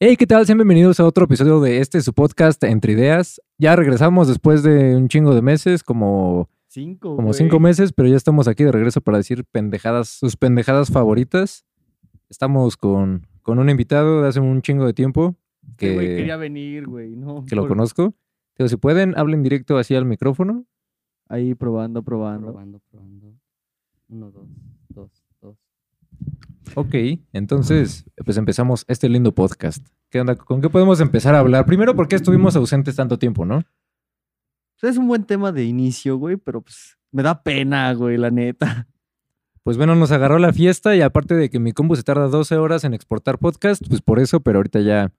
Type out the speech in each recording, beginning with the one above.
Hey, ¿qué tal? Sean bienvenidos a otro episodio de este su podcast Entre Ideas. Ya regresamos después de un chingo de meses, como, Cinco, como güey. cinco meses, pero ya estamos aquí de regreso para decir pendejadas, sus pendejadas favoritas. Estamos con, con un invitado de hace un chingo de tiempo Este güey que, quería venir, güey, ¿no? que lo conozco. Pero si pueden, hablen directo así al micrófono. Ahí probando, probando. Probando, probando. Uno, dos. Ok, entonces, pues empezamos este lindo podcast. ¿Qué onda? ¿Con qué podemos empezar a hablar? Primero, ¿por qué estuvimos ausentes tanto tiempo, no? Pues es un buen tema de inicio, güey, pero pues me da pena, güey, la neta. Pues bueno, nos agarró la fiesta y aparte de que mi compu se tarda 12 horas en exportar podcast, pues por eso, pero ahorita ya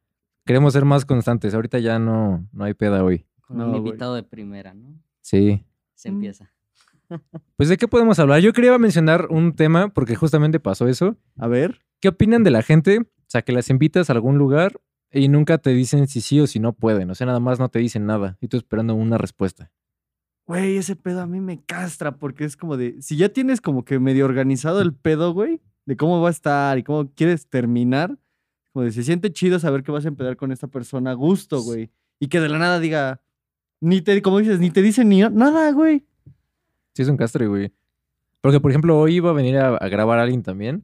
queremos ser más constantes. Ahorita ya no, no hay peda hoy. Con No, un güey. invitado de primera, ¿no? Sí. Se Mm. empieza. Pues de qué podemos hablar? Yo quería mencionar un tema porque justamente pasó eso. A ver. ¿Qué opinan de la gente? O sea, que las invitas a algún lugar y nunca te dicen si sí o si no pueden. O sea, nada más no te dicen nada y tú esperando una respuesta. Güey, ese pedo a mí me castra porque es como de, si ya tienes como que medio organizado el pedo, güey, de cómo va a estar y cómo quieres terminar, como de, se siente chido saber que vas a empezar con esta persona a gusto, güey. Y que de la nada diga, ni te, como dices, ni te dicen ni nada, güey. Sí, es un castre, güey. Porque, por ejemplo, hoy iba a venir a, a grabar a alguien también.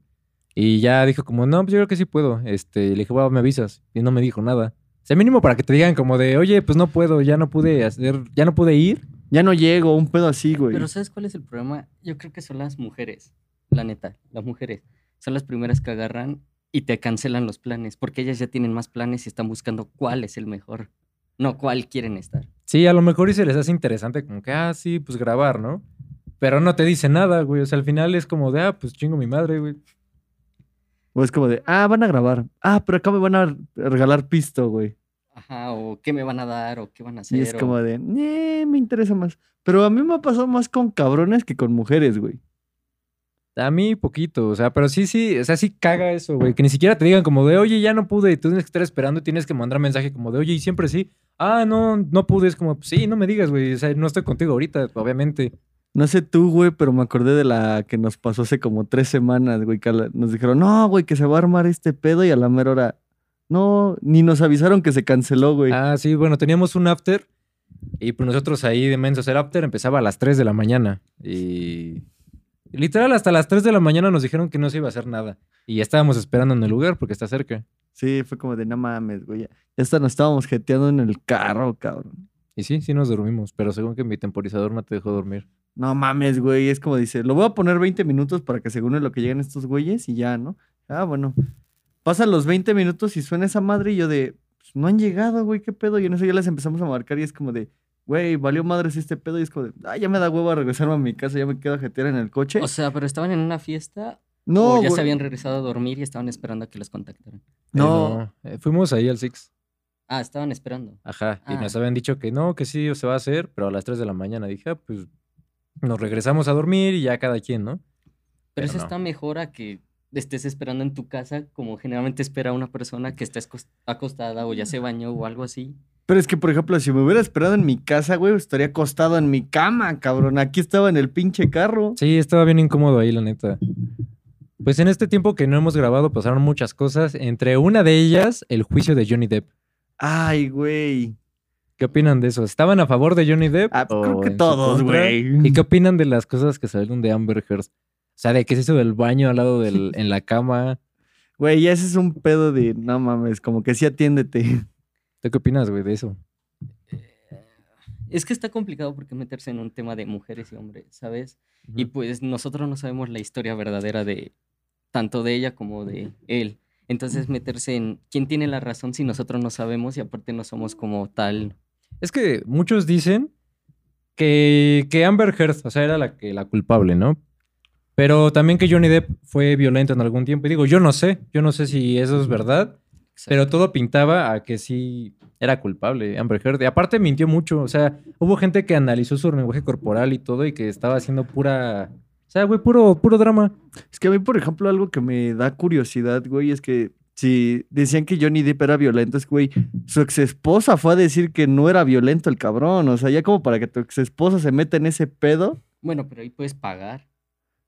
Y ya dijo como, no, pues yo creo que sí puedo. Este, le dije, bueno, me avisas. Y no me dijo nada. O sea, mínimo para que te digan como de, oye, pues no puedo, ya no pude hacer, ya no pude ir. Ya no llego, un pedo así, güey. Pero ¿sabes cuál es el problema? Yo creo que son las mujeres. La neta, las mujeres. Son las primeras que agarran y te cancelan los planes. Porque ellas ya tienen más planes y están buscando cuál es el mejor. No cuál quieren estar. Sí, a lo mejor y se les hace interesante como que, ah, sí, pues grabar, ¿no? Pero no te dice nada, güey. O sea, al final es como de, ah, pues chingo mi madre, güey. O es como de, ah, van a grabar. Ah, pero acá me van a regalar pisto, güey. Ajá, o qué me van a dar, o qué van a hacer. Y es o- como de, eh, me interesa más. Pero a mí me ha pasado más con cabrones que con mujeres, güey. A mí poquito, o sea, pero sí, sí, o sea, sí caga eso, güey. Que ni siquiera te digan como de, oye, ya no pude, y tú tienes que estar esperando y tienes que mandar mensaje como de, oye, y siempre sí. Ah, no, no pude, es como, sí, no me digas, güey, o sea, no estoy contigo ahorita, obviamente. No sé tú, güey, pero me acordé de la que nos pasó hace como tres semanas, güey. que nos dijeron, no, güey, que se va a armar este pedo y a la mera hora. No, ni nos avisaron que se canceló, güey. Ah, sí, bueno, teníamos un after y pues nosotros ahí de mensos, el after empezaba a las 3 de la mañana y... Literal, hasta las 3 de la mañana nos dijeron que no se iba a hacer nada. Y ya estábamos esperando en el lugar porque está cerca. Sí, fue como de, no mames, güey. Ya, ya hasta nos estábamos jeteando en el carro, cabrón. Y sí, sí nos dormimos, pero según que mi temporizador no te dejó dormir. No mames, güey. Es como dice, lo voy a poner 20 minutos para que según lo que lleguen estos güeyes y ya, ¿no? Ah, bueno. Pasan los 20 minutos y suena esa madre y yo de, pues, no han llegado, güey, qué pedo. Y en eso ya les empezamos a marcar y es como de, güey, valió madres este pedo. Y es como de, ah, ya me da huevo a regresarme a mi casa, ya me quedo a jetear en el coche. O sea, pero estaban en una fiesta no, o ya güey. se habían regresado a dormir y estaban esperando a que los contactaran. No. Eh, eh, fuimos ahí al Six. Ah, estaban esperando. Ajá, y Ah. nos habían dicho que no, que sí se va a hacer, pero a las 3 de la mañana dije, ah, pues nos regresamos a dormir y ya cada quien, ¿no? Pero, Pero eso no. está mejor a que estés esperando en tu casa, como generalmente espera una persona que está acostada o ya se bañó o algo así. Pero es que, por ejemplo, si me hubiera esperado en mi casa, güey, estaría acostado en mi cama, cabrón. Aquí estaba en el pinche carro. Sí, estaba bien incómodo ahí, la neta. Pues en este tiempo que no hemos grabado pasaron muchas cosas, entre una de ellas el juicio de Johnny Depp. Ay, güey. ¿Qué opinan de eso? ¿Estaban a favor de Johnny Depp? Ah, creo que todos, güey. ¿Y qué opinan de las cosas que salieron de Amber Heard? O sea, de que se hizo del baño al lado del, en la cama. Güey, ya ese es un pedo de, no mames, como que sí atiéndete. ¿Tú qué opinas, güey, de eso? Es que está complicado porque meterse en un tema de mujeres y hombres, ¿sabes? Y pues nosotros no sabemos la historia verdadera de tanto de ella como de él. Entonces meterse en quién tiene la razón si nosotros no sabemos y aparte no somos como tal. Es que muchos dicen que, que Amber Heard, o sea, era la, que, la culpable, ¿no? Pero también que Johnny Depp fue violento en algún tiempo. Y digo, yo no sé, yo no sé si eso es verdad, pero todo pintaba a que sí era culpable Amber Heard. Y aparte mintió mucho, o sea, hubo gente que analizó su lenguaje corporal y todo y que estaba haciendo pura... O sea, güey, puro, puro drama. Es que a mí, por ejemplo, algo que me da curiosidad, güey, es que si decían que Johnny Depp era violento, es que, güey, su ex esposa fue a decir que no era violento el cabrón. O sea, ya como para que tu ex esposa se meta en ese pedo. Bueno, pero ahí puedes pagar.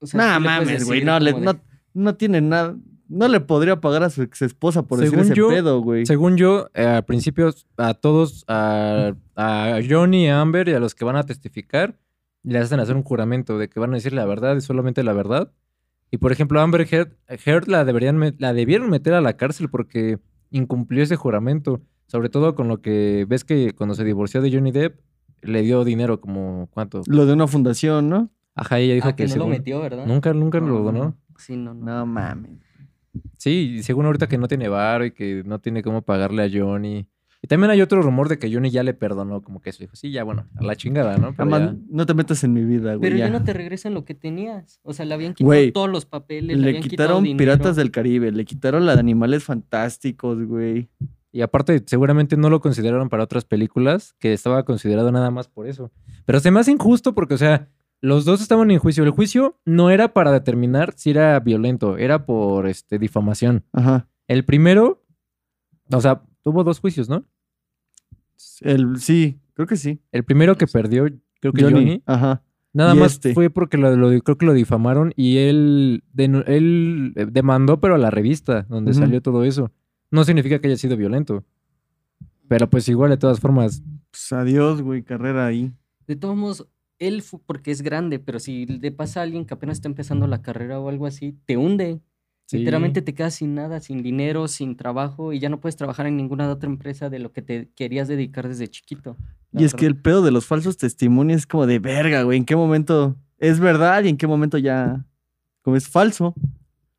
O sea, Nah, le mames, güey, no, le- como de- no, no tiene nada. no le podría pagar a su ex esposa por decir ese yo, pedo, güey. Según yo, eh, al principio a todos, a, a Johnny, a Amber y a los que van a testificar, les hacen hacer un juramento de que van a decir la verdad y solamente la verdad. Y por ejemplo, Amber Heard, Heard la, deberían, la debieron meter a la cárcel porque incumplió ese juramento. Sobre todo con lo que ves que cuando se divorció de Johnny Depp, le dio dinero como, ¿cuánto? Lo de una fundación, ¿no? Ajá, ella dijo Ah, que, que, no lo según- metió, ¿verdad? Nunca, nunca lo No. donó. Sí, no, no. No mames. Sí, y según ahorita que no tiene varo y que no tiene cómo pagarle a Johnny. Y también hay otro rumor de que Johnny ya le perdonó, como que eso dijo, sí, ya bueno, a la chingada, ¿no? Pero ya- no te metas en mi vida, güey. Pero ya. ya. no te regresan lo que tenías. O sea, le habían quitado Güey, todos los papeles. Le habían quitaron. Piratas del Caribe, le quitaron la de Animales Fantásticos, güey. Y aparte, seguramente no lo consideraron para otras películas, que estaba considerado nada más por eso. Pero se me hace injusto porque, o sea, los dos estaban en juicio. El juicio no era para determinar si era violento, era por este, difamación. Ajá. El primero, o sea, tuvo dos juicios, ¿no? El, sí, creo que sí. El primero que perdió, creo que Johnny, Ajá. nada más este. fue porque lo, lo- creo que lo difamaron y él, él demandó, pero a la revista donde salió todo eso. No significa que haya sido violento. Pero pues igual, de todas formas, Pues adiós, güey, carrera ahí. De todos modos, él fu- porque es grande, pero si le pasa a alguien que apenas está empezando la carrera o algo así, te hunde. Sí. Literalmente te quedas sin nada, sin dinero, sin trabajo y ya no puedes trabajar en ninguna otra empresa de lo que te querías dedicar desde chiquito. Y es que el pedo de los falsos testimonios es como de verga, güey. ¿En qué momento es verdad y en qué momento ya como es falso?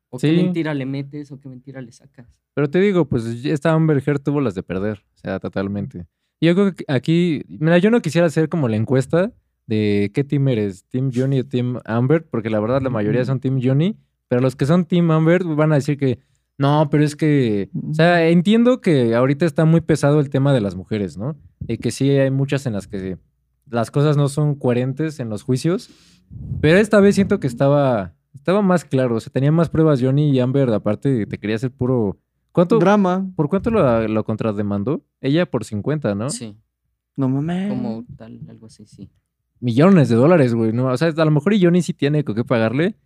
O qué mentira le metes o qué mentira le sacas. Pero te digo, pues esta Amber Heard tuvo las de perder. O sea, totalmente. Y yo creo que aquí, mira, yo no quisiera hacer como la encuesta de qué team eres, Team Johnny o Team Amber, porque la verdad la mayoría son Team Johnny, pero los que son Team Amber van a decir que no, pero es que, o sea, entiendo que ahorita está muy pesado el tema de las mujeres, ¿no? Y que sí hay muchas en las que las cosas no son coherentes en los juicios, pero esta vez siento que estaba, estaba más claro, o sea, tenía más pruebas Johnny y Amber, aparte te quería hacer puro... ¿Cuánto, Drama. ¿Por cuánto lo, lo contrademandó? Ella por 50, ¿no? Sí, No mames. como tal, algo así, sí. Millones de dólares, güey. ¿no? O sea, a lo mejor y Johnny sí tiene con qué pagarle.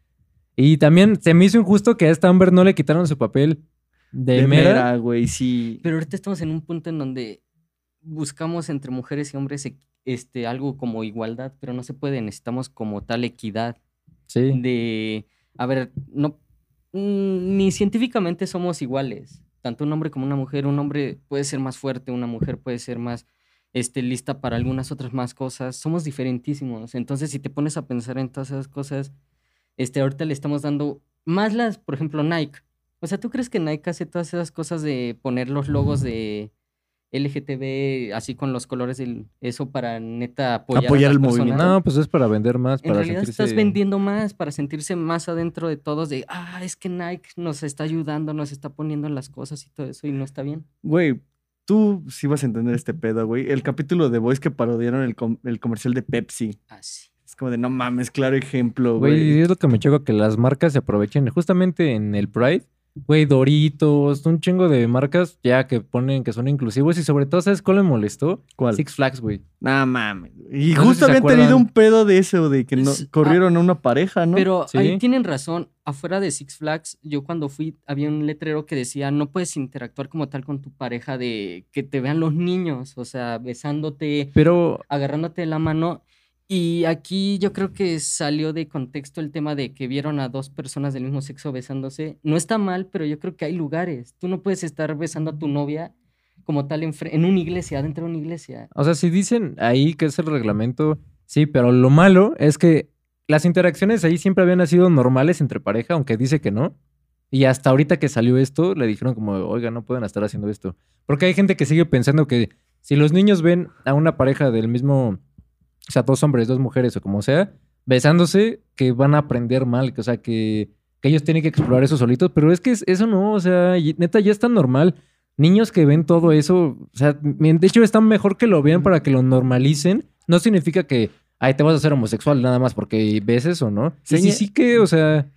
Y también se me hizo injusto que a esta Amber no le quitaron su papel de, de mera. mera, güey, sí. Pero ahorita estamos en un punto en donde buscamos entre mujeres y hombres este, algo como igualdad, pero no se puede, necesitamos como tal equidad Sí. de, a ver, no, mm, ni científicamente somos iguales, tanto un hombre como una mujer, un hombre puede ser más fuerte, una mujer puede ser más este, lista para algunas otras más cosas, somos diferentísimos, entonces si te pones a pensar en todas esas cosas, este, ahorita le estamos dando más las, por ejemplo, Nike, o sea, ¿tú crees que Nike hace todas esas cosas de poner los logos de LGTB así con los colores del eso para neta apoyar, Apoyar el movimiento. No, pues es para vender más, En para realidad sentirse... estás vendiendo más para sentirse más adentro de todos de, ah, es que Nike nos está ayudando, nos está poniendo en las cosas y todo eso y no está bien. Güey, tú sí vas a entender este pedo, güey. El capítulo de Boys que parodiaron el, com- el comercial de Pepsi. Así. Es como de no mames, claro ejemplo, Güey, güey. es lo que me choca, que las marcas se aprovechen justamente en el Pride. Güey, Doritos, un chingo de marcas ya que ponen que son inclusivos y sobre todo, ¿sabes cuál me molestó? ¿Cuál? Six Flags, güey. No mames. Y No justo habían tenido un pedo de eso, de que no, Es- ah, corrieron a una pareja, ¿no? Pero Sí. ahí tienen razón, afuera de Six Flags, yo cuando fui había un letrero que decía, no puedes interactuar como tal con tu pareja de que te vean los niños, o sea, besándote, Pero agarrándote de la mano. Y aquí yo creo que salió de contexto el tema de que vieron a dos personas del mismo sexo besándose. No está mal, pero yo creo que hay lugares. Tú no puedes estar besando a tu novia como tal en, una iglesia, dentro de una iglesia. O sea, si dicen ahí que es el reglamento, sí, pero lo malo es que las interacciones ahí siempre habían sido normales entre pareja, aunque dice que no. Y hasta ahorita que salió esto, le dijeron como, oiga, no pueden estar haciendo esto. Porque hay gente que sigue pensando que si los niños ven a una pareja del mismo, o sea, dos hombres, dos mujeres o como sea, besándose, que van a aprender mal, que, o sea, que, que ellos tienen que explorar eso solitos, pero es que es- eso no, o sea, neta ya es tan normal. Niños que ven todo eso, o sea, de hecho está mejor que lo vean para que lo normalicen. No significa que, ay, te vas a hacer homosexual nada más porque ves eso, ¿no? Sí, sí, sí que, o sea,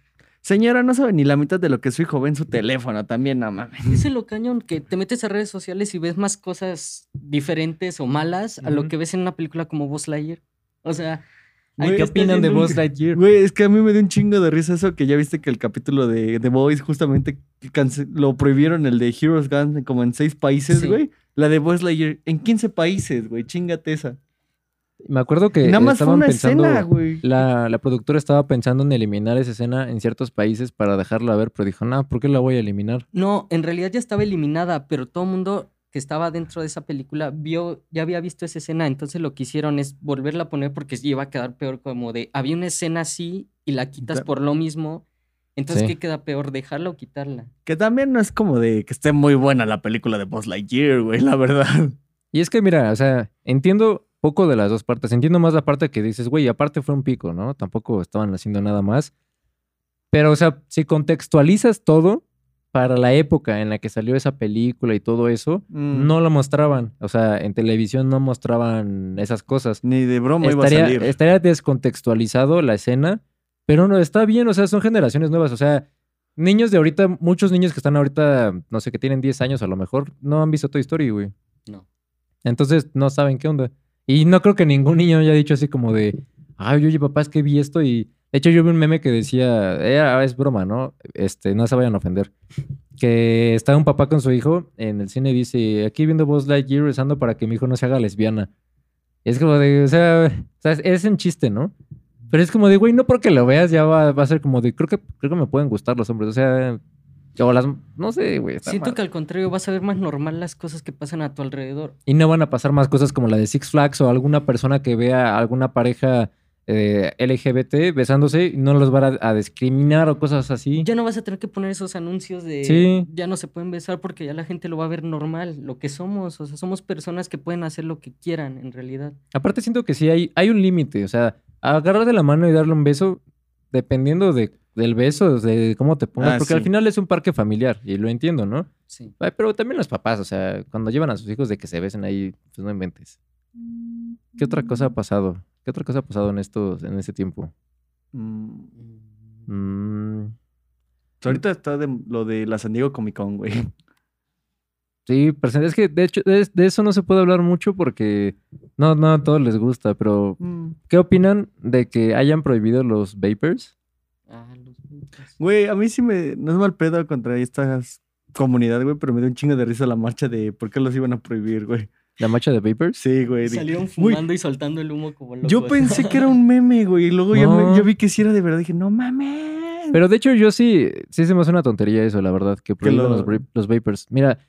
Señora, no sabe ni la mitad de lo que su hijo ve en su teléfono también, no mames. Es lo cañón que te metes a redes sociales y ves más cosas diferentes o malas a lo que ves en una película como Buzz Lightyear. O sea, Güey, ¿Qué opinan de Buzz Lightyear? Güey, es que a mí me dio un chingo de risa eso que ya viste que el capítulo de The Boys justamente lo prohibieron el de Heroes Gun como en seis países, Sí. güey. La de Buzz Lightyear en 15 países, güey. Chingate esa. Me acuerdo que nada más fue estaban una pensando, escena, güey. la, la productora estaba pensando en eliminar esa escena en ciertos países para dejarla ver, pero dijo, no, ¿por qué la voy a eliminar? No, en realidad ya estaba eliminada, pero todo el mundo que estaba dentro de esa película vio, ya había visto esa escena, entonces lo que hicieron es volverla a poner porque iba a quedar peor como de, había una escena así y la quitas por lo mismo, entonces Sí. ¿qué queda peor, dejarla o quitarla? Que también no es como de que esté muy buena la película de Buzz Lightyear, güey, la verdad. Y es que, mira, o sea, entiendo poco de las dos partes. Entiendo más la parte que dices, güey, aparte fue un pico, ¿no? Tampoco estaban haciendo nada más. Pero, o sea, si contextualizas todo para la época en la que salió esa película y todo eso, Mm, no lo mostraban. O sea, en televisión no mostraban esas cosas. Ni de broma iba a Estaría, salir. estaría descontextualizado la escena, pero no, está bien, o sea, son generaciones nuevas. O sea, niños de ahorita, muchos niños que están ahorita, no sé, que tienen 10 años a lo mejor, no han visto Toy Story, güey. No. Entonces no saben qué onda. Y no creo que ningún niño haya dicho así como de, ay, oye, papá, es que vi esto y... De hecho, yo vi un meme que decía, "Eh, es broma, ¿no? Este, no se vayan a ofender. Que está un papá con su hijo en el cine y dice, aquí viendo Buzz Lightyear rezando para que mi hijo no se haga lesbiana. Es como de, o sea, es un chiste, ¿no? Pero es como de, güey, no porque lo veas ya va, va a ser como de, creo que, creo que me pueden gustar los hombres. O sea, o las, no sé, güey. Siento mal. que al contrario vas a ver más normal las cosas que pasan a tu alrededor. Y no van a pasar más cosas como la de Six Flags o alguna persona que vea a alguna pareja eh, LGBT besándose y no los va a, a discriminar o cosas así. Ya no vas a tener que poner esos anuncios de Sí. ya no se pueden besar porque ya la gente lo va a ver normal, lo que somos, o sea, somos personas que pueden hacer lo que quieran en realidad. Aparte siento que sí hay, hay un límite, o sea, agarrar de la mano y darle un beso, dependiendo de, del beso, de cómo te pongas, Ah, porque al final es un parque familiar y lo entiendo, ¿no? Sí. Ay, Pero también los papás, o sea, cuando llevan a sus hijos de que se besen ahí, pues no inventes. ¿Qué otra cosa ha pasado? ¿Qué otra cosa ha pasado en estos, en este tiempo? Mm, Mm, ahorita está de, lo de la San Diego Comic Con, güey. Sí, pero es que de hecho de, de eso no se puede hablar mucho porque no, no a todos les gusta, pero Mm. ¿qué opinan de que hayan prohibido los vapers? Ah. Güey, a mí sí me. No es mal pedo contra esta comunidad, güey, pero me dio un chingo de risa la marcha de por qué los iban a prohibir, güey. ¿La marcha de vapers? Sí, güey. Salieron Güey, fumando y soltando el humo como locos. Yo pensé que era un meme, güey, y luego ya, me- No. ya vi que sí era de verdad. Dije, no mames. Pero de hecho yo sí, sí se me hace una tontería eso, la verdad, que prohíban lo- los, los vapers. Mira,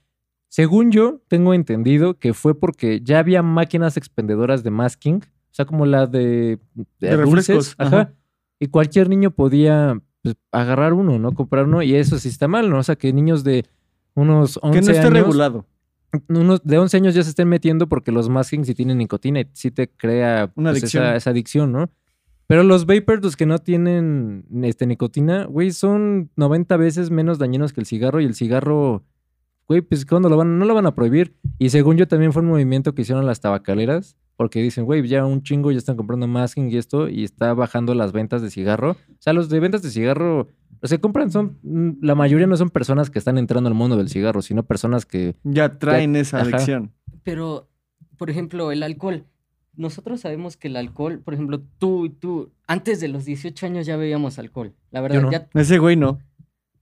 según yo tengo entendido que fue porque ya había máquinas expendedoras de masking, o sea, como la de, De dulces, refrescos, ajá, ajá. y cualquier niño podía pues, agarrar uno, ¿no? Comprar uno, y eso sí está mal, ¿no? O sea, que niños de unos 11 que no esté años, regulado. unos de 11 años ya se estén metiendo porque los maskings sí tienen nicotina y sí te crea Una pues, adicción. Esa, esa adicción, ¿no? Pero los vapers, los que no tienen este, nicotina, güey, son 90 veces menos dañinos que el cigarro y el cigarro, güey, pues ¿cuándo lo van? No lo van a prohibir. Y según yo también fue un movimiento que hicieron las tabacaleras porque dicen, güey, ya un chingo ya están comprando masking y esto y está bajando las ventas de cigarro. O sea, los de ventas de cigarro, los que compran son, mm, la mayoría no son personas que están entrando al mundo del cigarro, sino personas que Ya traen esa ajá. adicción. Pero, por ejemplo, el alcohol. Nosotros sabemos que el alcohol, por ejemplo, tú y tú, antes de los 18 años ya bebíamos alcohol. La verdad, no. ya Ese güey no.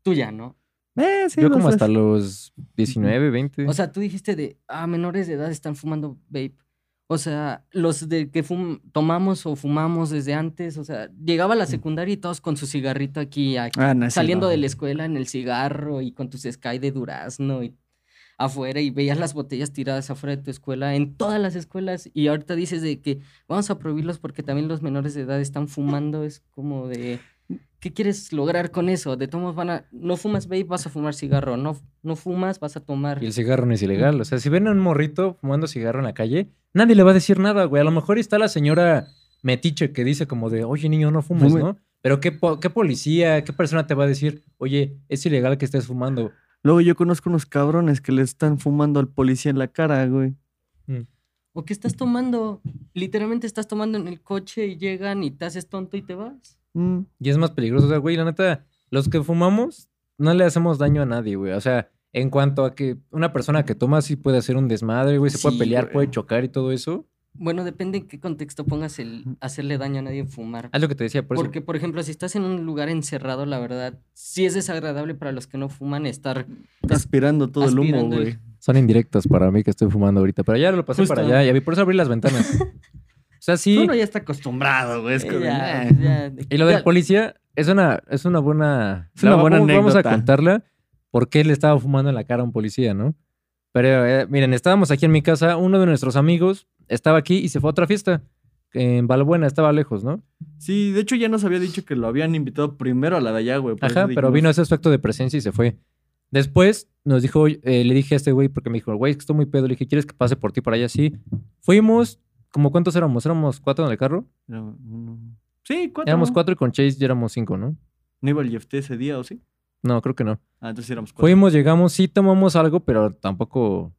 tú ya, ¿no? Eh, sí, yo como hasta los 19, 20. O sea, tú dijiste de, ah, menores de edad están fumando vape. O sea, los de que fum- tomamos o fumamos desde antes, o sea, llegaba a la secundaria y todos con su cigarrito aquí, aquí, Ah, no, saliendo no. de la escuela en el cigarro y con tus Sky de durazno y afuera y veías las botellas tiradas afuera de tu escuela, en todas las escuelas y ahorita dices de que vamos a prohibirlos porque también los menores de edad están fumando, es como de, ¿qué quieres lograr con eso? De todos van a, no fumas vape, vas a fumar cigarro, no, no fumas, vas a tomar. Y el cigarro no es ilegal. O sea, si ven a un morrito fumando cigarro en la calle, nadie le va a decir nada, güey. A lo mejor está la señora metiche que dice como de, oye, niño, no fumes, Fume. ¿no? Pero ¿qué, po- ¿qué policía, qué persona te va a decir, oye, es ilegal que estés fumando? Luego yo conozco unos cabrones que le están fumando al policía en la cara, güey. ¿O qué estás tomando? Literalmente estás tomando en el coche y llegan y te haces tonto y te vas. Mm. Y es más peligroso. O sea, güey, la neta, los que fumamos no le hacemos daño a nadie, güey. O sea, en cuanto a que una persona que toma sí puede hacer un desmadre, güey, se puede pelear, güey. puede chocar y todo eso. Bueno, depende en qué contexto pongas el hacerle daño a nadie fumar. Es lo que te decía, por eso. Porque, por ejemplo, si estás en un lugar encerrado, la verdad, sí es desagradable para los que no fuman estar... Aspirando todo el humo, el- güey. Son indirectos para mí que estoy fumando ahorita. Pero ya lo pasé Justo. para allá y por eso abrí las ventanas. o sea, sí. Uno ya está acostumbrado, güey. Es como, ya, "Nah". ya, Y lo del policía es una, es una buena. Es una la- buena vamos, Vamos a anécdota. contarla por qué le estaba fumando en la cara a un policía, ¿no? Pero eh, miren, estábamos aquí en mi casa, uno de nuestros amigos estaba aquí y se fue a otra fiesta. En Balbuena, estaba lejos, ¿no? Sí, de hecho ya nos había dicho que lo habían invitado primero a la de allá, güey. Ajá, pero dijimos, vino ese aspecto de presencia y se fue. Después nos dijo, eh, le dije a este güey, porque me dijo, güey, es que estoy muy pedo. Le dije, ¿quieres que pase por ti para allá? Sí. Fuimos, ¿como cuántos éramos? ¿Éramos cuatro en el carro? Sí, cuatro. Éramos cuatro y con Chase ya éramos cinco, ¿no? ¿No iba el Jeff T ese día o sí? No, creo que no. Ah, entonces éramos cuatro. Fuimos, llegamos, sí tomamos algo, pero tampoco.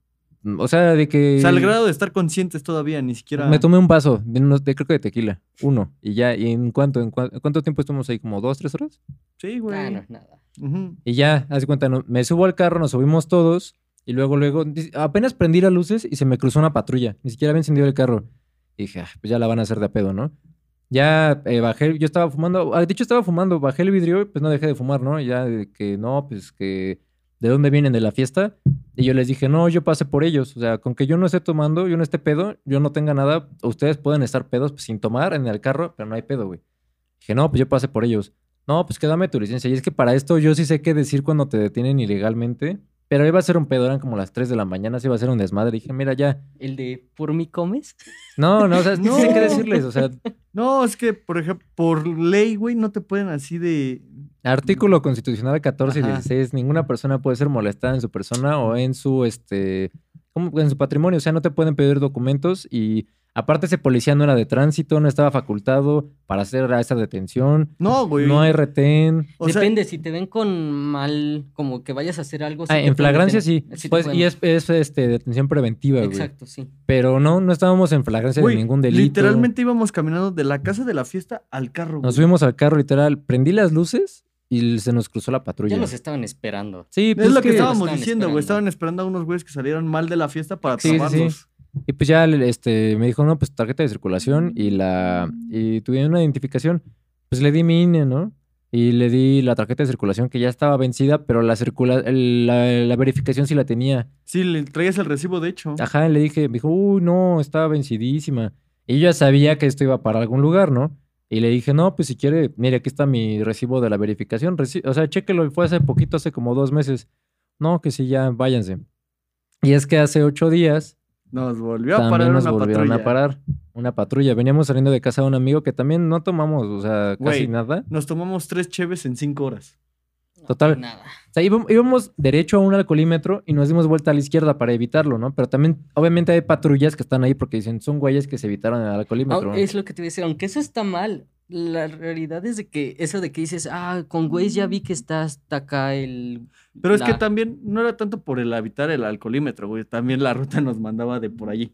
O sea, de que. O sea, al grado de estar conscientes todavía, ni siquiera... Me tomé un vaso, de, unos- de- creo que de tequila, uno. Y ya, ¿y en cuánto, en cua- cuánto tiempo estuvimos ahí? ¿Como dos, tres horas? Sí, güey. Ah, no, nada. Ujú. Y ya, haz de cuenta, no- me subo al carro, nos subimos todos. Y luego, luego, dice- apenas prendí las luces y se me cruzó una patrulla. Ni siquiera había encendido el carro. Y dije, "Ah, pues ya la van a hacer de pedo, ¿no? Ya eh, bajé, yo estaba fumando, ah, de hecho estaba fumando, bajé el vidrio pues no dejé de fumar, ¿no? Ya de que no, pues que de dónde vienen de la fiesta. Y yo les dije, no, yo pasé por ellos. O sea, con que yo no esté tomando, yo no esté pedo, yo no tenga nada, ustedes pueden estar pedos pues, sin tomar en el carro, pero no hay pedo, güey. Dije, no, pues yo pasé por ellos. No, pues que dame tu licencia. Y es que para esto yo sí sé qué decir cuando te detienen ilegalmente. Pero iba a ser un pedo, eran como las 3 de la mañana, se iba a ser un desmadre. Dije, mira, ya. El de ¿por mí comes? No, no, o sea, sí sé qué No. decirles. O sea, No, es que, por ejemplo, por ley, güey, no te pueden así de... artículo constitucional 14 y Ajá. 16, ninguna persona puede ser molestada en su persona o en su, este, en su patrimonio. O sea, no te pueden pedir documentos y aparte ese policía no era de tránsito, no estaba facultado para hacer esa detención. No, güey. No hay retén. O sea, Depende, si te ven con mal, como que vayas a hacer algo. Ah, en flagrancia sí. Pues, y es, es, este, detención preventiva, güey. Exacto, sí. Pero no, no estábamos en flagrancia güey, de ningún delito. literalmente íbamos caminando de la casa de la fiesta al carro, Nos güey. subimos al carro, literal. Prendí las luces y se nos cruzó la patrulla. Ya los estaban esperando. Sí, pues Es lo que, que- estábamos diciendo, güey. Estaban esperando a unos güeyes que salieron mal de la fiesta para Sí, sí, sí. Y pues ya este, me dijo, no, pues tarjeta de circulación y la. Y tuvieron una identificación. Pues le di mi INE, ¿no? Y le di la tarjeta de circulación que ya estaba vencida, pero la, circula el- la, la verificación sí la tenía. Sí, le traías el recibo, de hecho. Ajá, y le dije, me dijo, uy, no, estaba vencidísima. Y yo ya sabía que esto iba para algún lugar, ¿no? Y le dije, no, pues si quiere, mire, aquí está mi recibo de la verificación. Reci- o sea, chéquelo, fue hace poquito, hace como dos meses. No, que sí, ya, váyanse. Y es que hace ocho días Nos volvió a parar nos una volvieron patrulla. a parar una patrulla. Veníamos saliendo de casa de un amigo que también no tomamos, o sea, casi Güey. nada. Nos tomamos tres cheves en cinco horas. Total. Nada. O sea, íbamos, íbamos derecho a un alcoholímetro y nos dimos vuelta a la izquierda para evitarlo, ¿no? Pero también, obviamente, hay patrullas que están ahí porque dicen, son güeyes que se evitaron el alcoholímetro. Ah, es lo que te voy a decir, aunque eso está mal, la realidad es de que eso de que dices, ah, con güeyes ya vi que está hasta acá el... Pero es que también no era tanto por el habitar el alcoholímetro, güey. También la ruta nos mandaba de por allí.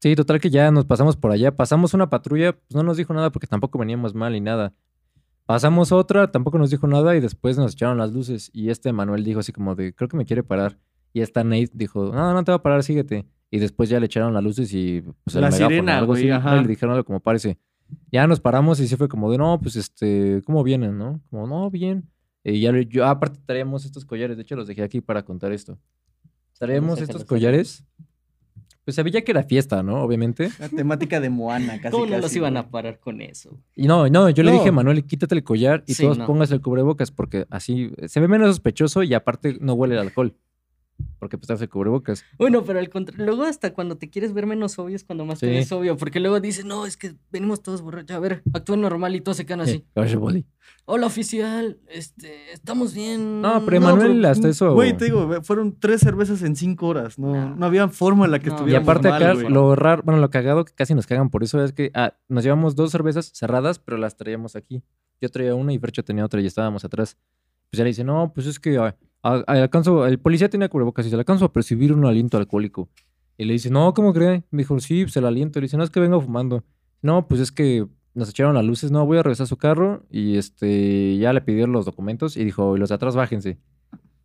Sí, total que ya nos pasamos por allá. Pasamos una patrulla, pues no nos dijo nada porque tampoco veníamos mal ni nada. Pasamos otra, tampoco nos dijo nada y después nos echaron las luces. Y este Manuel dijo así como de, creo que me quiere parar. Y esta Nate dijo, no, no te va a parar, síguete. Y después ya le echaron las luces y pues el La megáfono, sirena, algo güey, así, ajá. Le dijeron algo como parece. Ya nos paramos y sí fue como de, no, pues este, ¿cómo vienen, no? Como, no, bien. Y ya le- yo, aparte traíamos estos collares, de hecho los dejé aquí para contar esto. Traíamos sácalo, estos collares. Pues se veía que era fiesta, ¿no? Obviamente. La temática de Moana, casi. ¿Cómo no los iban a parar con eso? Y no, no, yo le dije a Manuel, quítate el collar y Sí, todos no. pongas el cubrebocas porque así se ve menos sospechoso y aparte no huele el alcohol. Porque pues el cubrebocas. Bueno, pero al contrario, luego hasta cuando te quieres ver menos obvio es cuando más te Sí. ves obvio, porque luego dices, no, es que venimos todos borrachos, a ver, actúen normal y todos se quedan así. Boli. Hola oficial, este, estamos bien. No, pero No, Emanuel pero, hasta eso. Güey, te digo, fueron tres cervezas en cinco horas. No, No. no había forma en la que No. y aparte mal, acá, lo raro, bueno, lo cagado que casi nos cagan por eso es que ah, nos llevamos dos cervezas cerradas, pero las traíamos aquí. Yo traía una y Fercho tenía otra y estábamos atrás. Pues ya le dice, no, pues es que ah, ah, alcanzo, el policía tenía cubrebocas y se le alcanzo a percibir un aliento alcohólico. Y le dice, no, ¿cómo cree? Me dijo, sí, pues el aliento. Le dice, no, es que vengo fumando. No, pues es que nos echaron las luces, no, voy a regresar a su carro y este, ya le pidieron los documentos y dijo, y los de atrás bájense.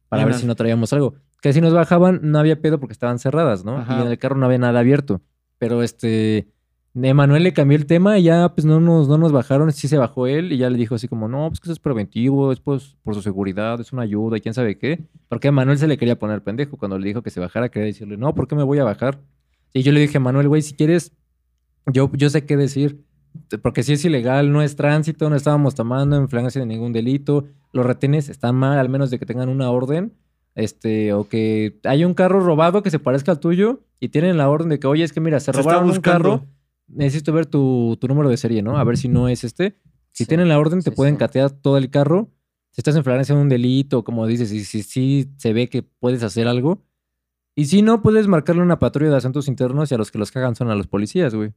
Para ver si no traíamos algo. Que si nos bajaban, no había pedo porque estaban cerradas, ¿no? Ajá. Y en el carro no había nada abierto. Pero este, Emanuel le cambió el tema y ya pues no nos, no nos bajaron, sí se bajó él y ya le dijo así como, no, pues que eso es preventivo, es pues, por su seguridad, es una ayuda y quién sabe qué. Porque a Manuel se le quería poner pendejo cuando le dijo que se bajara, quería decirle, no, ¿por qué me voy a bajar? Y yo le dije, Manuel, güey, si quieres, yo, yo sé qué decir, porque si es ilegal, no es tránsito, no estábamos tomando en flagrancia de ningún delito, los retenes están mal, al menos de que tengan una orden, este, o que hay un carro robado que se parezca al tuyo y tienen la orden de que, oye, es que mira, se, robaron un carro, necesito ver tu, tu número de serie, ¿no? A ver si no es este. Si Sí, tienen la orden, te sí, pueden sí. catear todo el carro. Si estás en flagrancia de un delito, como dices, y si si se ve que puedes hacer algo. Y si no, puedes marcarle una patrulla de asuntos internos y a los que los cagan son a los policías, güey.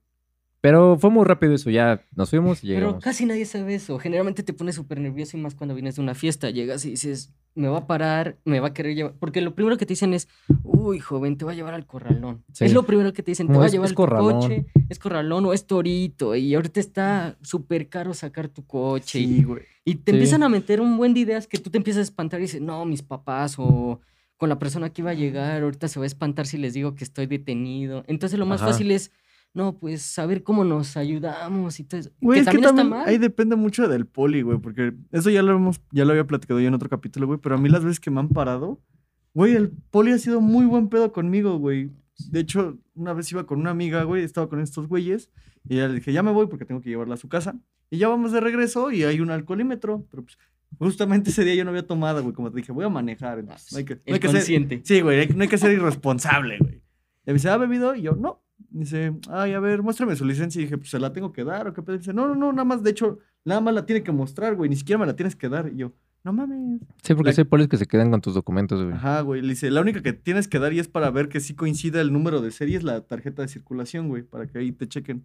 Pero fue muy rápido eso, ya nos fuimos y Pero llegamos. casi nadie sabe eso. Generalmente te pones súper nervioso y más cuando vienes de una fiesta. Llegas y dices, me va a parar, me va a querer llevar. Porque lo primero que te dicen es, uy, joven, te va a llevar al corralón. Sí. Es lo primero que te dicen, te va a llevar corralón. coche, es corralón o es torito. Y ahorita está súper caro sacar tu coche. y- Sí, güey. Y te Sí. empiezan a meter un buen de ideas que tú te empiezas a espantar y dices, no, mis papás o con la persona que iba a llegar, ahorita se va a espantar si les digo que estoy detenido. Entonces lo más Ajá. fácil es, no, pues saber cómo nos ayudamos y todo eso. Güey, que es que también está también mal. ahí depende mucho del poli, güey, porque eso ya lo hemos, ya lo había platicado yo en otro capítulo, güey, pero a mí las veces que me han parado, güey, el poli ha sido muy buen pedo conmigo, güey. De hecho, una vez iba con una amiga, güey, estaba con estos güeyes, y ya le dije, ya me voy porque tengo que llevarla a su casa. Y ya vamos de regreso y hay un alcoholímetro, pero pues justamente ese día yo no había tomado, güey, como te dije, voy a manejar. entonces no hay que, no hay que ser. Sí, güey, no hay que ser irresponsable, güey. Y me dice, ¿ha bebido? Y yo, no. Dice, ay, a ver, muéstrame su licencia. Y dije, pues se la tengo que dar o qué pedo. Dice, no, no, no, nada más, de hecho, nada más la tiene que mostrar, güey, ni siquiera me la tienes que dar. Y yo, no mames. Sí, porque la- hay polis que se quedan con tus documentos, güey. Ajá, güey. Le dice, la única que tienes que dar y es para ver que sí coincida el número de serie es la tarjeta de circulación, güey, para que ahí te chequen.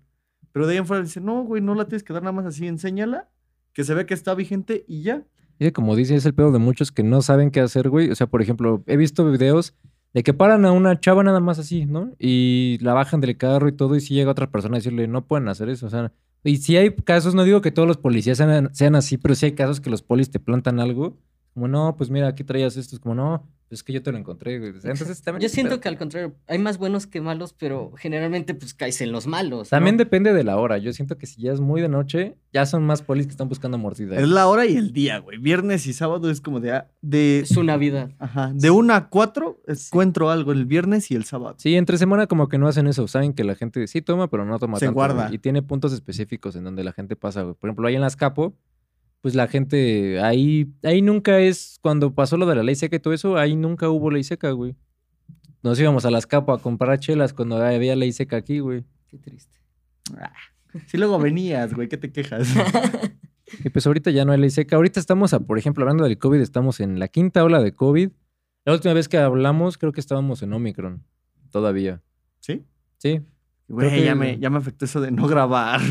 Pero de ahí en fuera dice, no, güey, no la tienes que dar nada más así, enséñala, que se vea que está vigente y ya. Y como dice, es el pedo de muchos que no saben qué hacer, güey. O sea, por ejemplo, he visto videos de que paran a una chava nada más así, ¿no? Y la bajan del carro y todo, y si llega otra persona a decirle, no pueden hacer eso. O sea, y si hay casos, no digo que todos los policías sean, así, pero si hay casos que los polis te plantan algo, como, no, pues mira, aquí traías esto, es como, no, pues es que yo te lo encontré, güey. Entonces también. Yo siento pero- que al contrario, hay más buenos que malos, pero generalmente pues caes en los malos. También ¿no? depende de la hora. Yo siento que si ya es muy de noche, ya son más polis que están buscando mordida. Es la hora y el día, güey. Viernes y sábado es como de, ah, de, Es una vida. ajá, de una a cuatro encuentro algo el viernes y el sábado. Sí, entre semana como que no hacen eso. Saben que la gente sí toma, pero no toma Se tanto. guarda. güey. Y tiene puntos específicos en donde la gente pasa, güey. Por ejemplo, ahí en las Capo, pues la gente, ahí, ahí nunca es, cuando pasó lo de la ley seca y todo eso, ahí nunca hubo ley seca, güey. Nos íbamos a las Capo a comprar chelas cuando había ley seca aquí, güey. Qué triste. Si luego venías, güey, ¿qué te quejas? Y pues ahorita ya no hay ley seca. Ahorita estamos, a, por ejemplo, hablando del COVID, estamos en la quinta ola de COVID. La última vez que hablamos, creo que estábamos en Omicron. Todavía. ¿Sí? Sí, Güey, que- ya, me, ya me afectó eso de no grabar.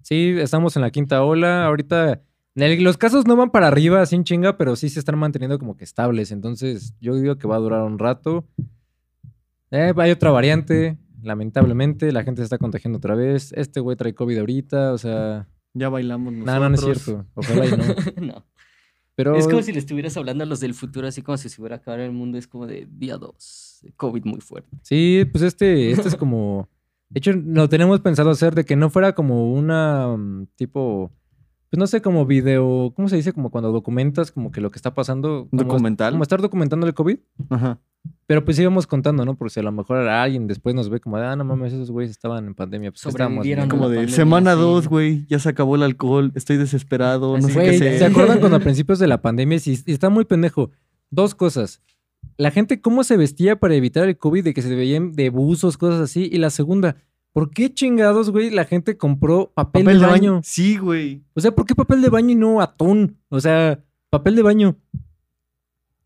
Sí, estamos en la quinta ola. Ahorita los casos no van para arriba sin chinga, pero sí se están manteniendo como que estables. Entonces, yo digo que va a durar un rato. Eh, hay otra variante, lamentablemente. La gente se está contagiando otra vez. Este güey trae COVID ahorita, o sea. Ya bailamos No, nosotros. no, no es cierto. Ojalá y no. no. Pero Es como si le estuvieras hablando a los del futuro, así como si se hubiera acabado el mundo. Es como de día 2, COVID muy fuerte. sí, pues este, este es como. De hecho, lo tenemos pensado hacer de que no fuera como una mm, tipo. Pues no sé, como video. ¿Cómo se dice? Como cuando documentas como que lo que está pasando. como- ¿Documental? Como estar documentando el COVID. Ajá. Pero pues íbamos contando, ¿no? Porque si a lo mejor alguien después nos ve como de, ah, no mames, esos güeyes estaban en pandemia. Pues ¿qué estábamos viendo?". Como de pandemia, semana sí. 2, güey, ya se acabó el alcohol, estoy desesperado, no Así sé Güey, qué hacer. ¿se acuerdan cuando a principios de la pandemia? Sí, y está muy pendejo. Dos cosas. La gente, ¿cómo se vestía para evitar el COVID? De que se veían de buzos, cosas así. Y la segunda, ¿por qué chingados, güey, la gente compró papel, Papel de baño? Sí, güey. O sea, ¿por qué papel de baño y no atún? O sea, papel de baño.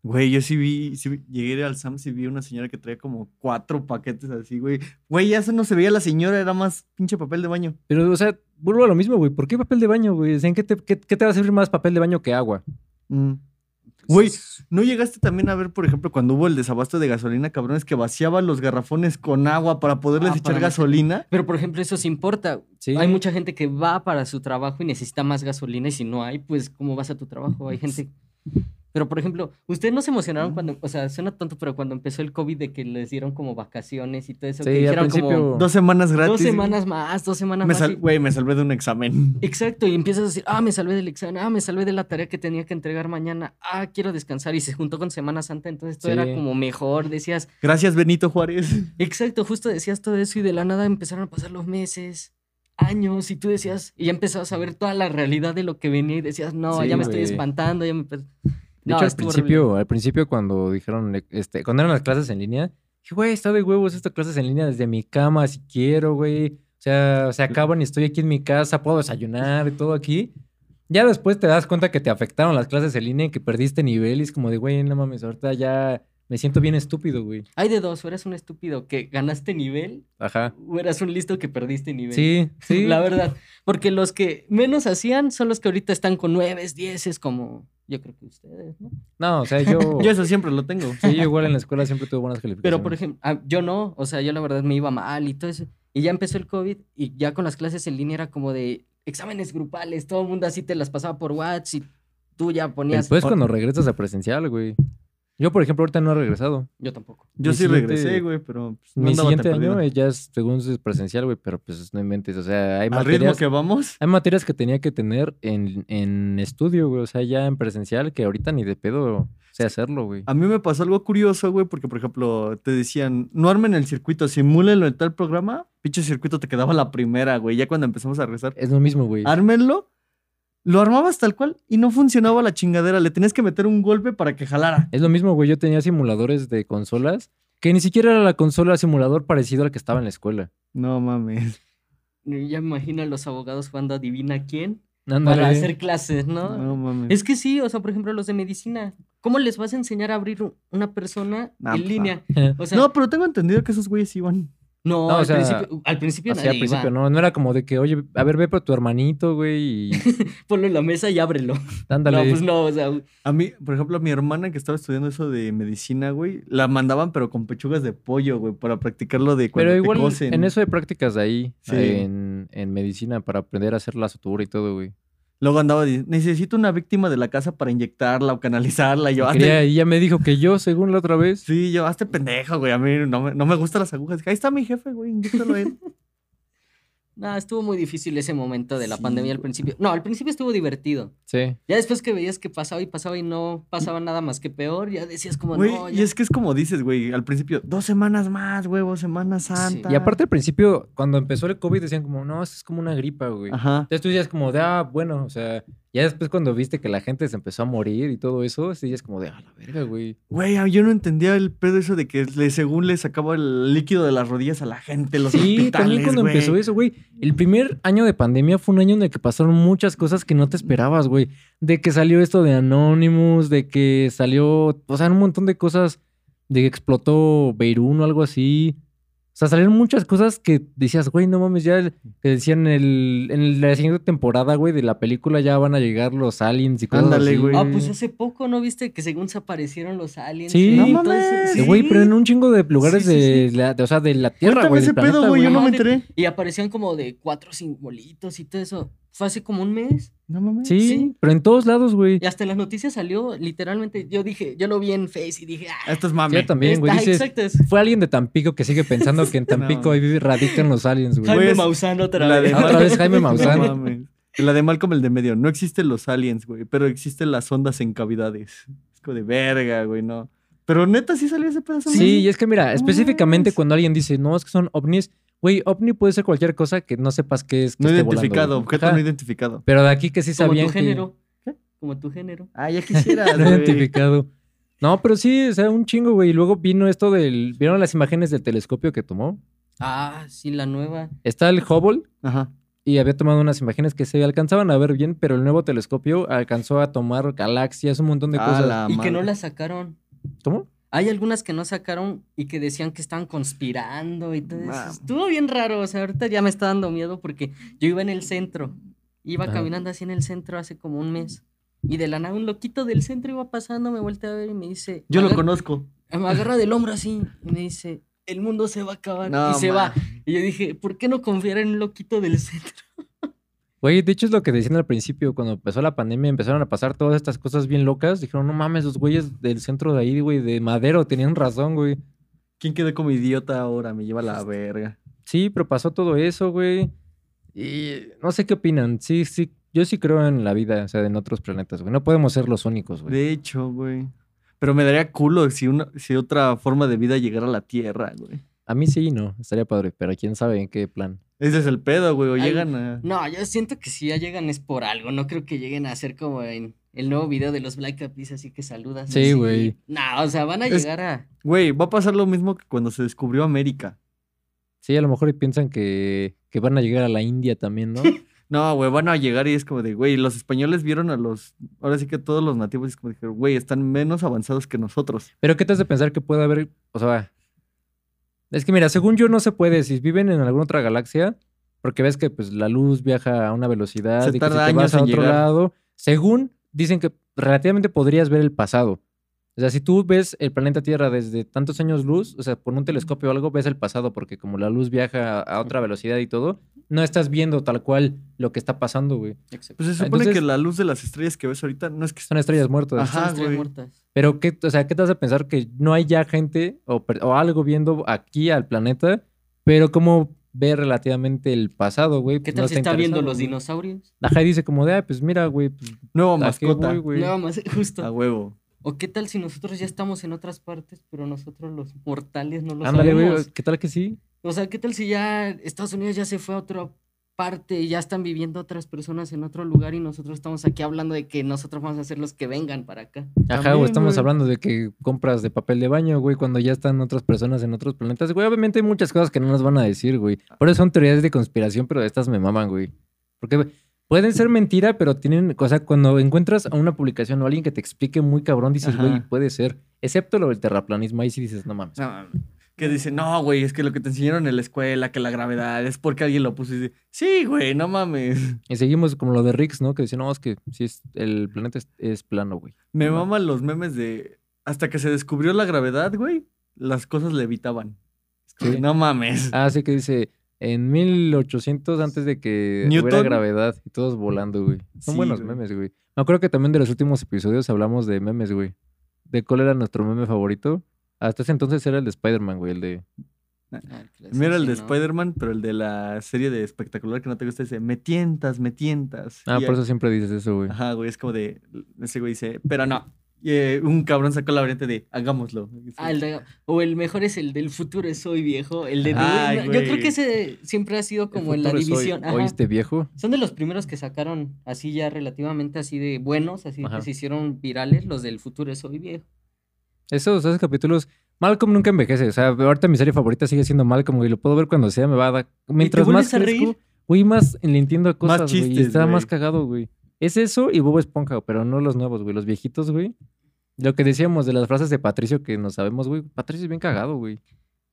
Güey, yo sí vi, sí vi- llegué al Sam's y vi una señora que traía como cuatro paquetes así, güey. Güey, ya eso no se veía la señora, era más pinche papel de baño. Pero, o sea, vuelvo a lo mismo, güey. ¿Por qué papel de baño, güey? O sea, ¿en qué te, qué- qué te va a servir más papel de baño que agua? Mm. Güey, ¿no llegaste también a ver, por ejemplo, cuando hubo el desabasto de gasolina, cabrones, que vaciaban los garrafones con agua para poderles Ah, echar para gasolina? Pero, por ejemplo, eso sí importa. Sí. Hay mucha gente que va para su trabajo y necesita más gasolina y si no hay, pues, ¿cómo vas a tu trabajo? Hay gente... Pero, por ejemplo, ¿ustedes no se emocionaron cuando, o sea, suena tonto, pero cuando empezó el COVID de que les dieron como vacaciones y todo eso, Sí, que al principio- como Dos semanas gratis. dos semanas más, dos semanas Me más. y- Güey, me salvé de un examen. Exacto, y empiezas a decir, ah, me salvé del examen, ah, me salvé de la tarea que tenía que entregar mañana, ah, quiero descansar, y se juntó con Semana Santa, entonces todo era como mejor, decías, Gracias, Benito Juárez. exacto, justo decías todo eso, y de la nada empezaron a pasar los meses, años, y tú decías, y ya empezabas a ver toda la realidad de lo que venía, y decías, no, Sí, ya me estoy espantando, ya me... empe-". De No, hecho, al horrible. principio, al principio cuando dijeron, este, cuando eran las clases en línea, dije, güey, está de huevos estas clases en línea desde mi cama si quiero, güey. O sea, se acaban y estoy aquí en mi casa, puedo desayunar y todo aquí. Ya después te das cuenta que te afectaron las clases en línea y que perdiste nivel y es como de, güey, no mames, ahorita ya me siento bien estúpido, güey. Hay de dos, o eres un estúpido que ganaste nivel, Ajá. o eras un listo que perdiste nivel. Sí, sí. La verdad. Porque los que menos hacían son los que ahorita están con nueves, dieces, como yo creo que ustedes, ¿no? No, o sea, yo... Yo eso siempre lo tengo. Sí, yo igual en la escuela siempre tuve buenas calificaciones. Pero, por ejemplo, ah, yo no, o sea, yo la verdad me iba mal y todo eso. Y ya empezó el COVID y ya con las clases en línea era como de exámenes grupales, todo el mundo así te las pasaba por WhatsApp y tú ya ponías... Después cuando regresas a presencial, güey. Yo, por ejemplo, ahorita no he regresado. Yo tampoco. Yo Mi sí regresé, güey, pero pues, no Mi siguiente año perdido. ya es según es presencial, güey, pero pues no inventes. O sea, hay Al ritmo materias, que vamos. hay materias que tenía que tener en, en estudio, güey. O sea, ya en presencial, que ahorita ni de pedo sé hacerlo, güey. A mí me pasó algo curioso, güey, porque, por ejemplo, te decían, no armen el circuito, simúlenlo en tal programa, pinche circuito te quedaba la primera, güey. Ya cuando empezamos a rezar, Es lo mismo, güey. ármenlo, lo armabas tal cual y no funcionaba la chingadera. Le tenías que meter un golpe para que jalara. Es lo mismo, güey. Yo tenía simuladores de consolas que ni siquiera era la consola simulador parecido al que estaba en la escuela. No mames. Ya me imagino a los abogados jugando adivina quién para hacer clases, ¿no? No mames. Es que sí, o sea, por ejemplo, los de medicina, ¿cómo les vas a enseñar a abrir un- una persona en pues, línea? O sea, no, pero tengo entendido que esos güeyes iban. No, No, o al, sea, principio, al principio Así nadie al principio, iba. no, no era como de que, oye, a ver, ve por tu hermanito, güey, y Ponlo en la mesa y ábrelo. ándale. No, pues no, o sea, A mí, por ejemplo, a mi hermana que estaba estudiando eso de medicina, güey, la mandaban pero con pechugas de pollo, güey, para practicar lo de cuando Pero te igual cosen. en eso hay prácticas ahí, Sí. en, en medicina, para aprender a hacer la sutura y todo, güey. Luego andaba diciendo, necesito una víctima de la casa para inyectarla o canalizarla. Y yo, hazte- Quería- y ya me dijo que yo, según la otra vez. Sí, yo, hazte pendejo, güey. A mí no me, no me gustan las agujas. Ahí está mi jefe, güey. Inyéctalo a él. no, estuvo muy difícil ese momento de la Sí, pandemia al principio. No, al principio estuvo divertido. Sí. Ya después que veías que pasaba y pasaba y no pasaba nada más que peor, ya decías como, Güey, no, y ya". es que es como dices, güey. Al principio, dos semanas más, huevo, Semana Santa. Y aparte al principio, cuando empezó el COVID, decían como, no, esto es como una gripa, güey. Ajá. Entonces tú decías como de, ah, bueno, o sea, ya después cuando viste que la gente se empezó a morir y todo eso, sí, es como de, ah, la verga, güey. Güey, a- yo no entendía el pedo eso de que le, según le sacaba el líquido de las rodillas a la gente, los Sí, también cuando güey. empezó eso, güey. El primer año de pandemia fue un año en el que pasaron muchas cosas que no te esperabas, güey. De que salió esto de Anonymous, de que salió, o sea, un montón de cosas, de que explotó Beirún o algo así. O sea, salieron muchas cosas que decías, güey, no mames, ya el- que decían el, en la siguiente temporada, güey, de la película ya van a llegar los aliens y cosas Ándale, así. güey. Ah, pues hace poco, ¿no viste que según se aparecieron los aliens? Sí. No mames. Sí, Güey, pero en un chingo de lugares Sí, sí, de, La, de- o sea, de la Tierra, Cuéntame güey. ese del planeta, pedo, güey. Yo no me enteré. Y aparecían como de cuatro simbolitos y todo eso. Fue hace como un mes. No mames. Sí, Sí. pero en todos lados, güey. Y hasta en las noticias salió, literalmente, yo dije, yo lo vi en Face y dije, ah, Esto es mame. yo también, güey. fue alguien de Tampico que sigue pensando que en Tampico No. radican los aliens, güey. Jaime Güey, es Maussan otra la vez. de- Otra vez Jaime No Maussan. mames. La de Malcolm el de medio. No existen los aliens, güey. Pero existen las ondas en cavidades. Es como de verga, güey, no. Pero neta sí salió ese pedazo. Sí, y es que mira, No específicamente cuando alguien dice, no, es que son ovnis, güey, ovni puede ser cualquier cosa que no sepas qué es. que No esté identificado, objeto Ajá. no identificado. Pero de aquí que sí Como sabían tu que- género. ¿Qué? Como tu género. Ah, ya quisieras, no identificado. No, pero sí, o sea, un chingo, güey. Y luego vino esto del. ¿Vieron las imágenes del telescopio que tomó? Ah, sí, la nueva. Está el Hubble Ajá. y había tomado unas imágenes que se alcanzaban a ver bien, pero el nuevo telescopio alcanzó a tomar galaxias, un montón de A cosas. la Y que no madre. la sacaron. ¿Cómo? Hay algunas que no sacaron y que decían que estaban conspirando y todo eso. Estuvo bien raro, o sea, ahorita ya me está dando miedo porque yo iba en el centro. Iba Ajá. caminando así en el centro hace como un mes. Y de la nada un loquito del centro iba pasando, me volteé a ver y me dice... Yo me lo conozco. Me agarra del hombro así y me dice, el mundo se va a acabar. No, y se va. Y yo dije, ¿por qué no confiar en un loquito del centro? Güey, de hecho es lo que decían al principio, cuando empezó la pandemia, empezaron a pasar todas estas cosas bien locas. Dijeron, no mames, los güeyes del centro de ahí, güey, de Madero, tenían razón, güey. ¿Quién quedó como idiota ahora? Me lleva la verga. Sí, pero pasó todo eso, güey. Y no sé qué opinan. Sí, sí, yo sí creo en la vida, o sea, en otros planetas, güey. No podemos ser los únicos, güey. De hecho, güey. Pero me daría culo si, una, si otra forma de vida llegara a la Tierra, güey. A mí sí, no, estaría padre, pero quién sabe en qué plan. Ese es el pedo, güey. O Ay, llegan a. No, yo siento que si ya llegan es por algo. No creo que lleguen a hacer como en el nuevo video de los Black Eyed Peas, así que saludas. Sí, güey. No, o sea, van a Es- llegar a. Güey, va a pasar lo mismo que cuando se descubrió América. Sí, a lo mejor piensan que, que van a llegar a la India también, ¿no? No, güey, van a llegar y es como de, güey, los españoles vieron a los. Ahora sí que todos los nativos, y es como dijeron, güey, están menos avanzados que nosotros. Pero ¿qué te hace pensar que puede haber, o sea, es que mira, según yo no se puede, si viven en alguna otra galaxia, porque ves que pues la luz viaja a una velocidad Se y que tarda si te vas años a en otro llegar. lado, según dicen que relativamente podrías ver el pasado. O sea, si tú ves el planeta Tierra desde tantos años luz, o sea, por un telescopio o algo, ves el pasado, porque como la luz viaja a otra velocidad y todo, no estás viendo tal cual lo que está pasando, güey. Exacto. Pues se supone Entonces- que la luz de las estrellas que ves ahorita no es que. Son estrellas muertas. Ajá. Son estrellas güey. muertas. Pero, ¿qué, o sea, ¿qué te hace pensar que no hay ya gente o, algo viendo aquí al planeta, pero cómo ve relativamente el pasado, güey? ¿Qué Pues tal no si está viendo los güey. dinosaurios? Ajá, dice como de, ah, pues mira, güey, pues, Nueva ¿a qué mascota. voy, güey? Nada más, justo. A huevo. ¿O qué tal si nosotros ya estamos en otras partes, pero nosotros los mortales no lo Ándale, güey, sabemos? ¿qué tal que sí? O sea, ¿qué tal si ya Estados Unidos ya se fue a otra parte y ya están viviendo otras personas en otro lugar y nosotros estamos aquí hablando de que nosotros vamos a ser los que vengan para acá? Ajá, También, o estamos güey. hablando de que compras de papel de baño, güey, cuando ya están otras personas en otros planetas. Güey, obviamente hay muchas cosas que no nos van a decir, güey. Por eso son teorías de conspiración, pero estas me maman, güey. Porque pueden ser mentira, pero tienen, o sea, cuando encuentras a una publicación o alguien que te explique muy cabrón, dices, Ajá. güey, puede ser. Excepto lo del terraplanismo, ahí sí dices, no mames. No, que dice, no, güey, es que lo que te enseñaron en la escuela, que la gravedad es porque alguien lo puso y dice, sí, güey, no mames. Y seguimos como lo de Riggs, ¿no? Que dice, no, es que sí, es, el planeta es, es plano, güey. Me No. maman los memes de, hasta que se descubrió la gravedad, güey, las cosas levitaban. Sí. No mames. Ah, sí que dice, en 1800 antes de que hubiera Newton. gravedad y todos volando, güey. Son Sí, buenos güey. memes, güey. Me acuerdo que también de los últimos episodios hablamos de memes, güey. De cuál era nuestro meme favorito. Hasta ese entonces era el de Spider-Man, güey, el de... Ah, les Mira el de. Spider-Man, pero el de la serie de espectacular que no te gusta dice, me tientas, me tientas. Ah, Y por ya- eso siempre dices eso, güey. Ajá, güey, es como de, ese güey dice, pero no. Y eh, un cabrón sacó la variante de, hagámoslo. Ah, el de- o el mejor es el del futuro soy viejo, el de Ay, yo creo que ese siempre ha sido como en la división. ajá. ¿Oíste, viejo? Son de los primeros que sacaron así ya relativamente así de buenos, así Ajá. que se hicieron virales, los del futuro es hoy viejo. Esos, esos capítulos... Malcolm nunca envejece. O sea, ahorita mi serie favorita sigue siendo Malcolm, güey. Lo puedo ver cuando sea, me va a dar... Mientras más a crezco, reír? güey, más le entiendo cosas, güey. y chistes, Está más güey. cagado, güey. Es eso y Bobo Esponja, pero no los nuevos, güey. Los viejitos, güey. Lo que decíamos de las frases de Patricio que no sabemos, güey. Patricio es bien cagado, güey.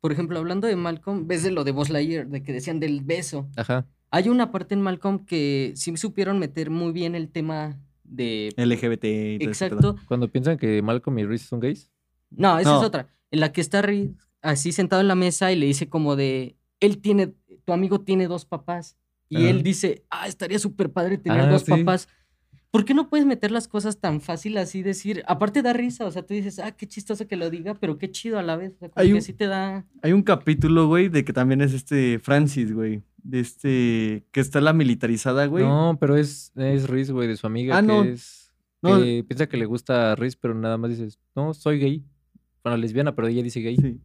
Por ejemplo, hablando de Malcolm, ves de lo de Buzz Lightyear, de que decían del beso. Ajá. Hay una parte en Malcolm que sí supieron meter muy bien el tema de... LGBT y todo. Exacto. Cuando piensan que Malcolm y Reese son gays. No, esa No. es otra. En la que está Reed así sentado en la mesa y le dice como de, él tiene, tu amigo tiene dos papás. Y Ajá. él dice, ah, estaría súper padre tener Ah, dos sí. papás. ¿Por qué no puedes meter las cosas tan fácil así decir? Aparte da risa, o sea, tú dices, ah, qué chistoso que lo diga, pero qué chido a la vez. O sea, como Hay que un- sí te da... Hay un capítulo, güey, de que también es este Francis, güey. De este, que está la militarizada, güey. No, pero es, es Reese, güey, de su amiga. Ah, que no. es. No. Que piensa que le gusta a Reese, pero nada más dices, no, soy gay. Bueno, lesbiana, pero ella dice gay. Sí.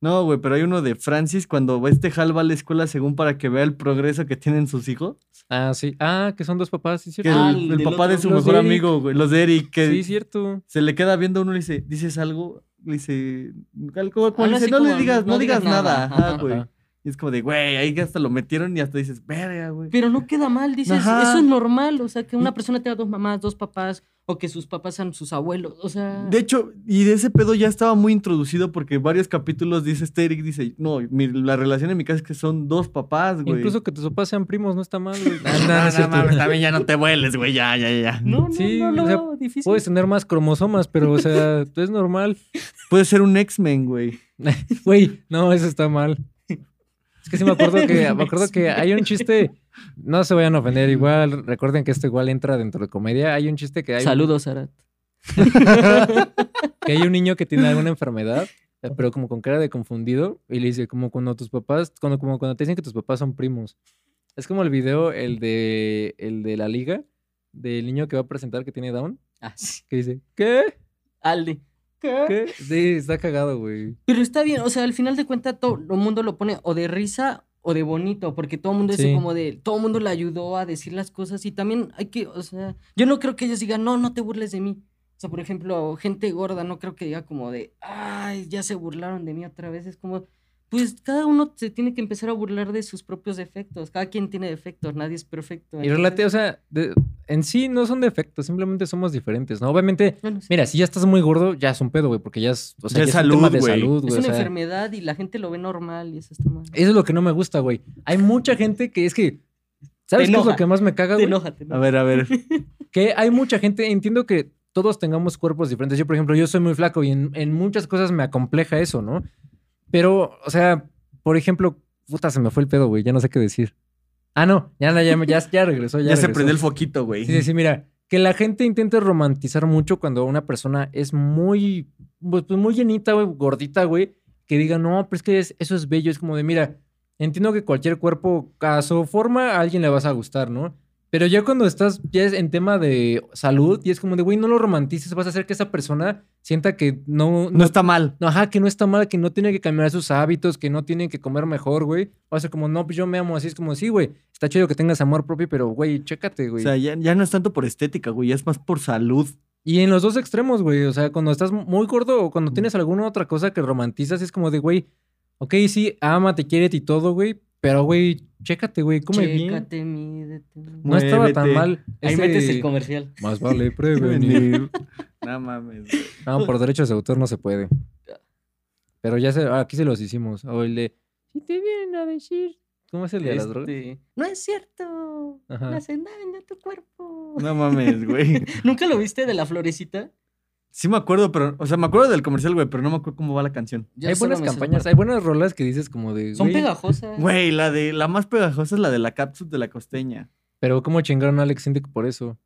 No, güey, pero hay uno de Francis cuando este Hal va a la escuela según para que vea el progreso que tienen sus hijos. Ah, sí. Ah, que son dos papás, sí, Que cierto. Ah, el, el el del papá de su mejor de amigo, güey. Los de Eric, que Sí, cierto. se le queda viendo a uno y le dice, ¿dices algo? Le dice, algo como le dice, no le digas, no, digas nada. Ajá. güey. Ajá. Y es como de, güey, ahí hasta lo metieron y hasta dices, verga, güey. Pero no queda mal, dices, Ajá. eso es normal, o sea, que una persona tenga dos mamás, dos papás, o que sus papás sean sus abuelos, o sea... De hecho, y de ese pedo ya estaba muy introducido porque varios capítulos dice este Eric, dice, no, mi- la relación en mi casa es que son dos papás, güey. Incluso que tus papás sean primos no está mal, güey. No, no, no mames, también ya no te vueles, güey, ya, ya, ya. No, no, Sí, no lo o sea, veo difícil. Puedes tener más cromosomas, pero, o sea, es normal. Puede ser un X-Men, güey. Güey, no, eso está mal. Que sí me acuerdo que, me acuerdo que hay un chiste, no se vayan a ofender, igual, recuerden que esto igual entra dentro de comedia. Hay un chiste que hay, Saludos, Arat. que hay un niño que tiene alguna enfermedad, eh, pero como con cara de confundido, y le dice, como cuando tus papás, cuando, como cuando te dicen que tus papás son primos. Es como el video, el de, el de la liga, del niño que va a presentar que tiene Down, Ah, sí. que dice, ¿qué? Aldi. ¿Qué? ¿Qué? Sí, está cagado, güey. Pero está bien, o sea, al final de cuentas todo el mundo lo pone o de risa o de bonito, porque todo el mundo Sí. dice como de, todo el mundo le ayudó a decir las cosas y también hay que, o sea, yo no creo que ellos digan, no, no te burles de mí. O sea, por ejemplo, gente gorda, no creo que diga como de, ay, ya se burlaron de mí otra vez. Es como, pues cada uno se tiene que empezar a burlar de sus propios defectos. Cada quien tiene defectos, nadie es perfecto. Y relate, o sea, de- en sí no son defectos, simplemente somos diferentes, ¿no? Obviamente, Bueno, sí. mira, si ya estás muy gordo, ya es un pedo, güey, porque ya es, o sea, Ya ya es es un tema salud, de güey. salud, es güey. una o sea, enfermedad y la gente lo ve normal y eso está mal. Eso es lo que no me gusta, güey. Hay mucha gente que es que, ¿sabes qué es lo que más me caga, güey? enoja, te A ver, a ver. Que hay mucha gente, entiendo que todos tengamos cuerpos diferentes. Yo, por ejemplo, yo soy muy flaco y en, en muchas cosas me acompleja eso, ¿no? Pero, o sea, por ejemplo, puta, se me fue el pedo, güey, ya no sé qué decir. Ah, no, ya, ya, ya, ya, ya regresó, ya, Ya, se prendió el foquito, güey. Sí, sí, mira, que la gente intente romantizar mucho cuando una persona es muy, pues, pues, muy llenita, güey, gordita, güey, que diga, no, pero es que es- eso es bello, es como de, mira, entiendo que cualquier cuerpo, a su forma, a alguien le vas a gustar, ¿no? Pero ya cuando estás ya es en tema de salud y es como de, güey, no lo romantices, vas a hacer que esa persona sienta que no, No está mal. ajá, que no está mal, que no tiene que cambiar sus hábitos, que no tiene que comer mejor, güey. Va a ser como, no, pues yo me amo así, es como, sí, güey, está chido que tengas amor propio, pero, güey, chécate, O güey. sea, ya, ya no es tanto por estética, güey. Ya es más por salud. Y en los dos extremos, güey. O sea, cuando estás muy gordo o cuando tienes alguna otra cosa que romantizas, es como de, güey, ok, sí, ámate, quiérete y todo, güey. Pero, güey, chécate, güey, come bien. Chécate, mídete. No estaba tan mal. Ahí ese- metes el comercial. Más vale prevenir. no mames. güey. no, por derechos de autor no se puede. Pero ya se, aquí se los hicimos. O el de, si te vienen a decir. ¿Cómo es el de las drogas? Este, No es cierto. Ajá. Le hacen daño a tu cuerpo. No mames, güey. ¿Nunca lo viste de la florecita? Sí me acuerdo, pero... O sea, me acuerdo del comercial, güey, pero no me acuerdo cómo va la canción. Hay buenas campañas, hay buenas rolas que dices como de. Son güey, pegajosas. Güey, la de... La más pegajosa es la de la cápsula de la costeña. Pero, ¿cómo chingaron a Alex Sintek por eso?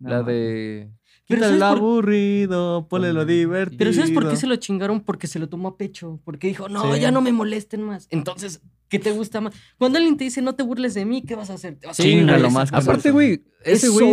No la de. Pero Quita ¿sabes el por- aburrido, ponle lo divertido. Pero ¿sabes por qué se lo chingaron? Porque se lo tomó a pecho. Porque dijo, no, Sí. ya no me molesten más. Entonces, ¿qué te gusta más? Cuando alguien te dice, no te burles de mí, ¿qué vas a hacer? Te vas a de más. Aparte, güey, ese Es güey.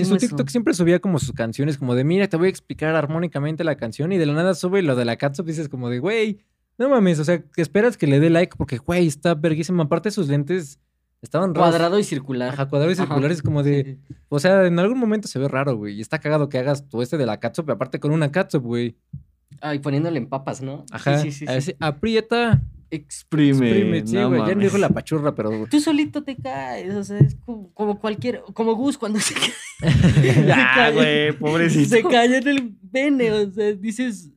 En su eso. TikTok siempre subía como sus canciones, como de mira, te voy a explicar armónicamente la canción y de la nada sube lo de la catsup dices como de güey, no mames, o sea, que esperas que le dé like porque güey, está verguísima. Aparte sus lentes estaban raros. Cuadrado y circular. Ajá, cuadrados y Ajá. circulares como de, Sí. o sea, en algún momento se ve raro, güey, y está cagado que hagas tú este de la catsup, aparte con una catsup, güey. Ay, poniéndole en papas, ¿no? Ajá. Sí, sí, sí. aprieta, Exprime. exprime, sí, no güey, ya no dijo la pachurra, pero Tú solito te caes, o sea, es como, como cualquier, como Gus cuando se cae. Ya, cae. güey, pobrecito. Se cayó en el pene, o sea, dices,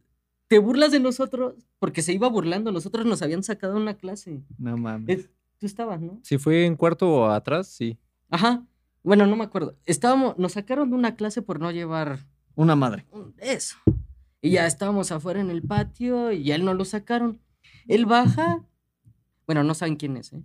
te burlas de nosotros porque se iba burlando, nosotros nos habían sacado una clase. No mames. Es- tú estabas, ¿no? si fue en cuarto o atrás, sí. Ajá. Bueno, no me acuerdo. Estábamos, nos sacaron de una clase por no llevar Una madre. eso. Y ya estábamos afuera en el patio y a él no lo sacaron. Él baja, bueno, no saben quién es, ¿eh?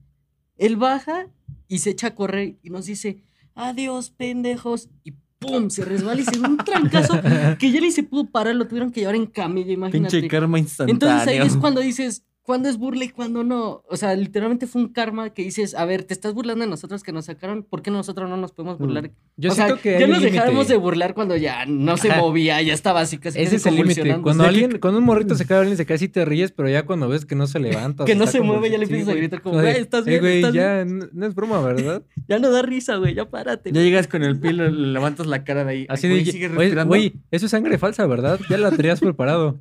Él baja y se echa a correr y nos dice, adiós, pendejos. Y ¡pum! Se resbala y se da un trancazo que ya ni se pudo parar, lo tuvieron que llevar en camilla, imagínate. Pinche karma instantáneo. Entonces ahí es cuando dices, ¿cuándo es burla y cuándo no? O sea, literalmente fue un karma que dices, a ver, te estás burlando de nosotros que nos sacaron, ¿por qué nosotros no nos podemos burlar? Yo o sea, que ya nos dejábamos límite. de burlar cuando ya no se Ajá. movía, ya estaba así casi. Ese casi es el límite. Cuando alguien, cuando un morrito se cae, alguien se cae, sí te ríes, pero ya cuando ves que no se levanta. Que no se mueve, ya le sí, empiezas a gritar como, de, "Güey, ¿estás "Eh, bien? güey, ¿Estás ya no, no es broma, ¿verdad? Ya no da risa, güey, ya párate. Ya llegas con el pie, le le levantas la cara de ahí. Así de, güey, sigue "Oye, respirando. güey, eso es sangre falsa, ¿verdad? Ya la tenías preparado.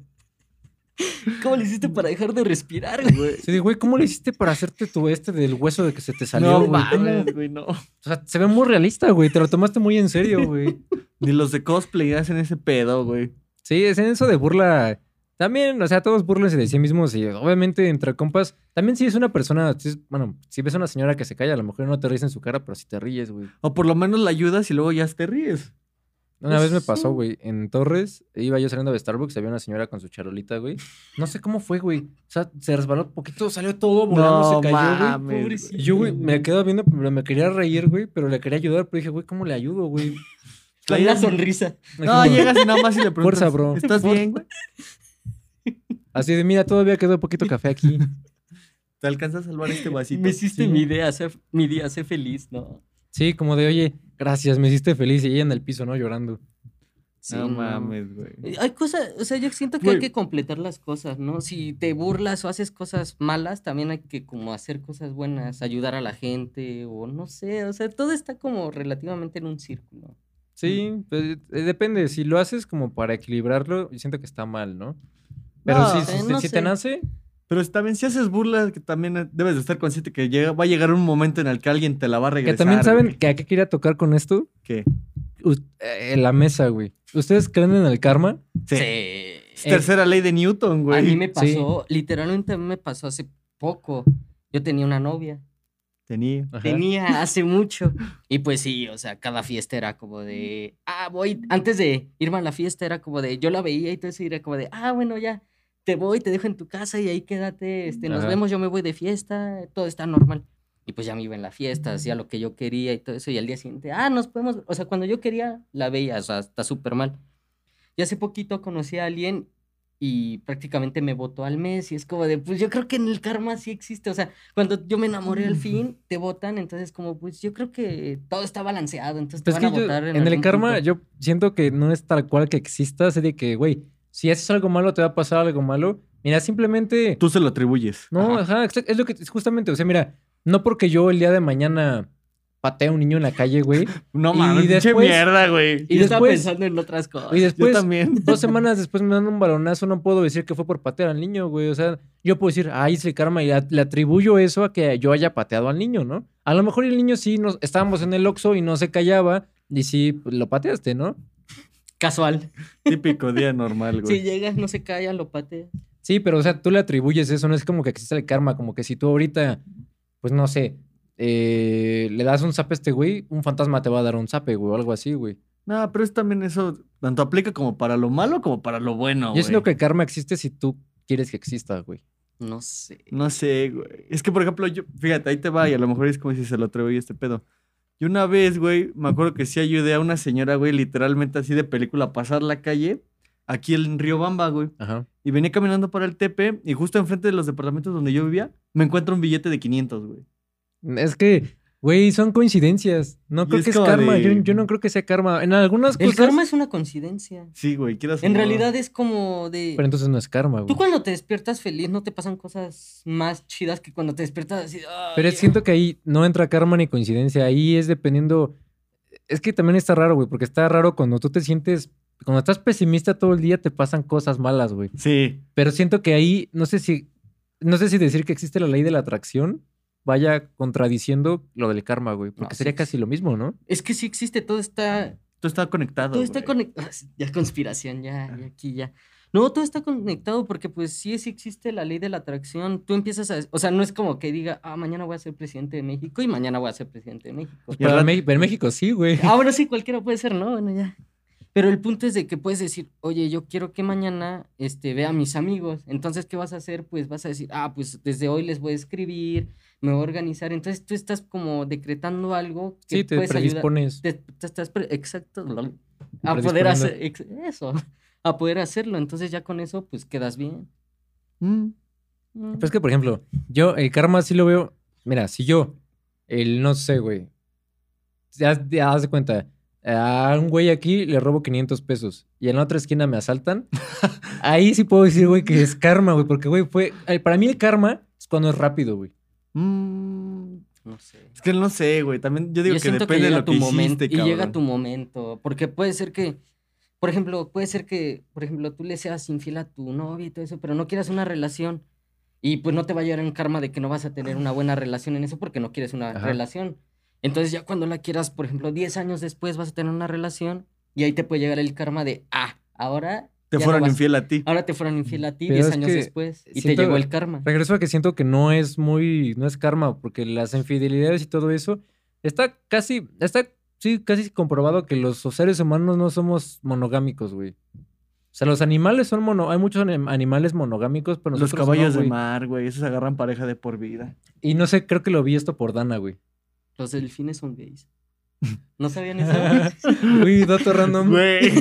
¿Cómo le hiciste para dejar de respirar, güey? Sí, güey, ¿cómo le hiciste para hacerte tu este del hueso de que se te salió, No güey? Mames, güey, no. O sea, se ve muy realista, güey. Te lo tomaste muy en serio, güey. Ni los de cosplay hacen ese pedo, güey. Sí, es en eso de burla. También, o sea, todos burlense de sí mismos y obviamente entre compas. También si es una persona, si es- bueno, si ves a una señora que se calla, a lo mejor no te ríes en su cara, pero si te ríes, güey. O por lo menos la ayudas y luego ya te ríes. Una Pues vez me pasó, sí. güey, en Torres, iba yo saliendo de Starbucks, había una señora con su charolita, güey. No sé cómo fue, güey. O sea, se resbaló un poquito, salió todo volando, No se cayó, güey. mames. Pobrecito. Yo, güey, me quedo viendo, pero me quería reír, güey, pero le quería ayudar, pero dije, güey, ¿cómo le ayudo, güey? Con una sonrisa. No, llegas y nada más y le preguntas. Fuerza, bro. ¿Estás bien, güey? Así de, mira, todavía quedó poquito café aquí. ¿Te alcanzas a salvar este vasito? Me hiciste Sí. mi idea, sé- mi día, sé feliz, ¿no? Sí, como de, oye, gracias, me hiciste feliz. Y ella en el piso, ¿no? Llorando. Sí, no mames, güey. Eh, Hay cosas, o sea, yo siento que Güey. hay que completar las cosas, ¿no? Si te burlas o haces cosas malas, también hay que como hacer cosas buenas, ayudar a la gente o no sé, o sea, todo está como relativamente en un círculo. Sí, pues, eh, depende. Si lo haces como para equilibrarlo, yo siento que está mal, ¿no? Pero No, si, eh, si, no si te nace, Pero también si haces burlas, que también eh, debes de estar consciente que llega, va a llegar un momento en el que alguien te la va a que regresar. también saben güey. que a qué quería tocar con esto. ¿Qué? Eh, la mesa, güey. ¿Ustedes creen en el karma? Sí. Sí. Es tercera ley de Newton, güey. A mí me Sí. pasó, literalmente a mí me pasó hace poco. Yo tenía una novia. Tenía. Ajá. Tenía hace mucho. Y pues sí, o sea, cada fiesta era como de, ah, voy, antes de irme a la fiesta era como de, yo la veía y todo eso y era como de, ah, bueno, ya, te voy, te dejo en tu casa y ahí quédate, este, nos Ajá. vemos, yo me voy de fiesta, todo está normal. Y pues ya me iba en la fiesta, hacía lo que yo quería y todo eso. Y al día siguiente, ah, nos podemos, o sea, cuando yo quería, la veía, o sea, está súper mal. Y hace poquito conocí a alguien y prácticamente me votó al mes y es como de, pues yo creo que en el karma sí existe, o sea, cuando yo me enamoré al fin, te votan, entonces como, pues yo creo que todo está balanceado, entonces te Pues van es a que yo- votar en, en el karma, punto. yo siento que no es tal cual que exista. Así de que, güey, si haces algo malo, te va a pasar algo malo. Mira, simplemente. Tú se lo atribuyes. No, Ajá. ajá, es lo que es justamente, o sea, mira, no porque yo el día de mañana patee a un niño en la calle, güey, No Y mames, pinche después- mierda, güey. y yo estaba pensando en otras cosas. y Yo después, también. dos semanas después me dan un balonazo, no puedo decir que fue por patear al niño, güey, o sea, yo puedo decir, ah, hice karma y le atribuyo eso a que yo haya pateado al niño, ¿no? A lo mejor el niño sí, nos, estábamos en el Oxxo y no se callaba y sí, pues, lo pateaste, ¿no? Casual. Típico día normal, güey. Si llegas, no se calla, lo pateas. Sí, pero o sea, tú le atribuyes eso, no es como que existe el karma, como que si tú ahorita, pues no sé, eh, le das un zape a este güey, un fantasma te va a dar un zape, güey, o algo así, güey. No, pero es también eso, tanto aplica como para lo malo como para lo bueno, Yo güey. siento que el karma existe si tú quieres que exista, güey. No sé. No sé, güey. Es que, por ejemplo, yo, fíjate, ahí te va y a lo mejor es como si se lo atribuye este pedo. Y una vez, güey, me acuerdo que sí ayudé a una señora, güey, literalmente así de película, a pasar la calle, aquí en Río Bamba, güey. Ajá. Y venía caminando para el Tepe y justo enfrente de los departamentos donde yo vivía, me encuentro un billete de 500, güey. Es que, güey, son coincidencias. No Y creo es que es karma. de- Yo, yo no creo que sea karma. En algunas El cosas. karma es una coincidencia. Sí, güey, quieras En realidad es como de... Pero entonces no es karma, güey. Tú cuando te despiertas feliz no te pasan cosas más chidas que cuando te despiertas así. Pero "Ay, siento que ahí no entra karma ni coincidencia. Ahí es dependiendo. Es que también está raro, güey, porque está raro cuando tú te sientes. Cuando estás pesimista todo el día te pasan cosas malas, güey. Sí. Pero siento que ahí, no sé si. No sé si decir que existe la ley de la atracción vaya contradiciendo lo del karma, güey. Porque No, sería sí, casi lo mismo, ¿no? Es que sí existe, todo está Todo está conectado. Todo está conectado. Ya conspiración, ya, ya aquí, ya. No, todo está conectado porque pues sí, sí existe la ley de la atracción. Tú empiezas a... O sea, no es como que diga, ah, mañana voy a ser presidente de México y mañana voy a ser presidente de México. Mé- pero en México sí, güey. Ah, bueno, sí, cualquiera puede ser, ¿no? Bueno, ya. Pero el punto es de que puedes decir, oye, yo quiero que mañana este, vea a mis amigos. Entonces, ¿qué vas a hacer? Pues vas a decir, ah, pues desde hoy les voy a escribir, me voy a organizar. Entonces, tú estás como decretando algo que Sí, te puedes ayudar predispones. te, te estás pre- exacto a poder hacer eso a poder hacerlo entonces ya con eso pues quedas bien Mm. Mm. Pues que, por ejemplo, yo el karma sí lo veo. Mira, si yo, el no sé, güey. Ya, ya haz de cuenta. A un güey aquí le robo 500 pesos y en la otra esquina me asaltan. ahí sí puedo decir, güey, que es karma, güey. Porque, güey, fue. el- Para mí el karma es cuando es rápido, güey. Mm. no sé Es que no sé, güey. También yo digo Yo que depende de lo que tu momento hiciste, y llega tu momento porque puede ser que por ejemplo puede ser que por ejemplo tú le seas infiel a tu novia y todo eso pero no quieras una relación y pues no te va a llegar en karma de que no vas a tener una buena relación en eso porque no quieres una Ajá. relación entonces ya cuando la quieras por ejemplo 10 años después vas a tener una relación y ahí te puede llegar el karma de ah ahora Te no fueron infiel a ti. ahora te fueron infiel a ti Pero 10 es años que después y te llegó el karma Regreso a que siento que no es muy. No es karma, porque las infidelidades y todo eso está casi. Está sí, casi comprobado que los seres humanos no somos monogámicos, güey. O sea, los animales son mono... Hay muchos anim- animales monogámicos, pero Los nosotros caballos no, de mar, güey. Esos agarran pareja de por vida. Y no sé, creo que lo vi esto por Dana, güey. Los delfines son gays. ¿No sabían eso? Uy, dato random. Güey.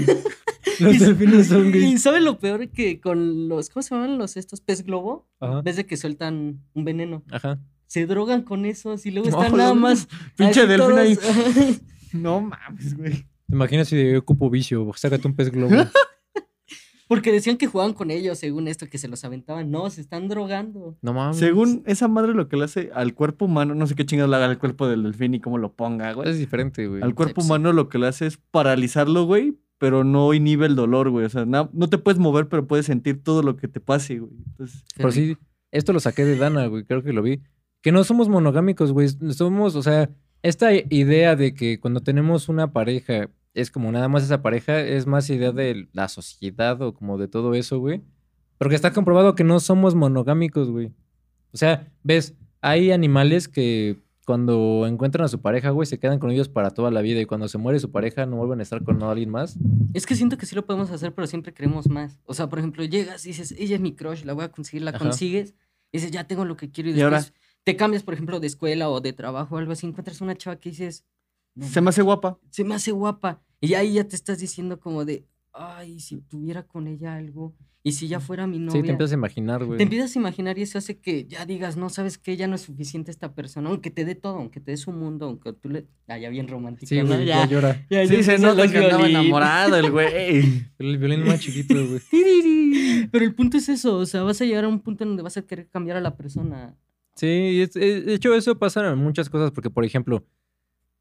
Los Y- delfines son Y gays. ¿saben lo peor? Que con los, ¿cómo se llaman los estos pez globo? Ajá. Ves de que sueltan un veneno. Ajá. Se drogan con esos y luego No, están nada más. Pinche delfín ahí. No mames, güey. ¿Te imaginas si yo ocupo vicio? Sácate un pez globo. Porque decían que jugaban con ellos, según esto, que se los aventaban. No, se están drogando. No mames. Según esa madre lo que le hace al cuerpo humano, no sé qué chingados le haga al cuerpo del delfín y cómo lo ponga, güey. Es diferente, güey. Al cuerpo Sí, sí. humano lo que le hace es paralizarlo, güey, pero no inhibe el dolor, güey. O sea, na- no te puedes mover, pero puedes sentir todo lo que te pase, güey. Entonces, Pero sí, esto lo saqué de Dana, güey. Creo que lo vi. Que no somos monogámicos, güey. Somos, o sea, esta idea de que cuando tenemos una pareja es como nada más esa pareja, es más idea de la sociedad o como de todo eso, güey. Porque está comprobado que no somos monogámicos, güey. O sea, ves, hay animales que cuando encuentran a su pareja, güey, se quedan con ellos para toda la vida y cuando se muere su pareja no vuelven a estar con alguien más. Es que siento que sí lo podemos hacer, pero siempre queremos más. O sea, por ejemplo, llegas y dices, ella es mi crush, la voy a conseguir, la Ajá. consigues. Y dices, ya tengo lo que quiero. Y, Y ahora- después te cambias, por ejemplo, de escuela o de trabajo o algo así. Encuentras una chava que dices, "No se me hace guapa. se me hace guapa. Y ahí ya te estás diciendo como de, ay, si tuviera con ella algo, y si ya fuera mi novia. Sí, te empiezas a imaginar, güey. Te empiezas a imaginar y eso hace que ya digas, no, sabes que ya no es suficiente esta persona, aunque te dé todo, aunque te dé su mundo, aunque tú le... Ah, ya bien romántico, Sí, ¿no? güey, ya Ya, llora. ya, ya Sí, se empiezan nota que andaba enamorado el güey. El violín más chiquito, güey. Pero el punto es eso, o sea, vas a llegar a un punto en donde vas a querer cambiar a la persona. Sí, es- eh, de hecho eso pasa en muchas cosas, porque por ejemplo,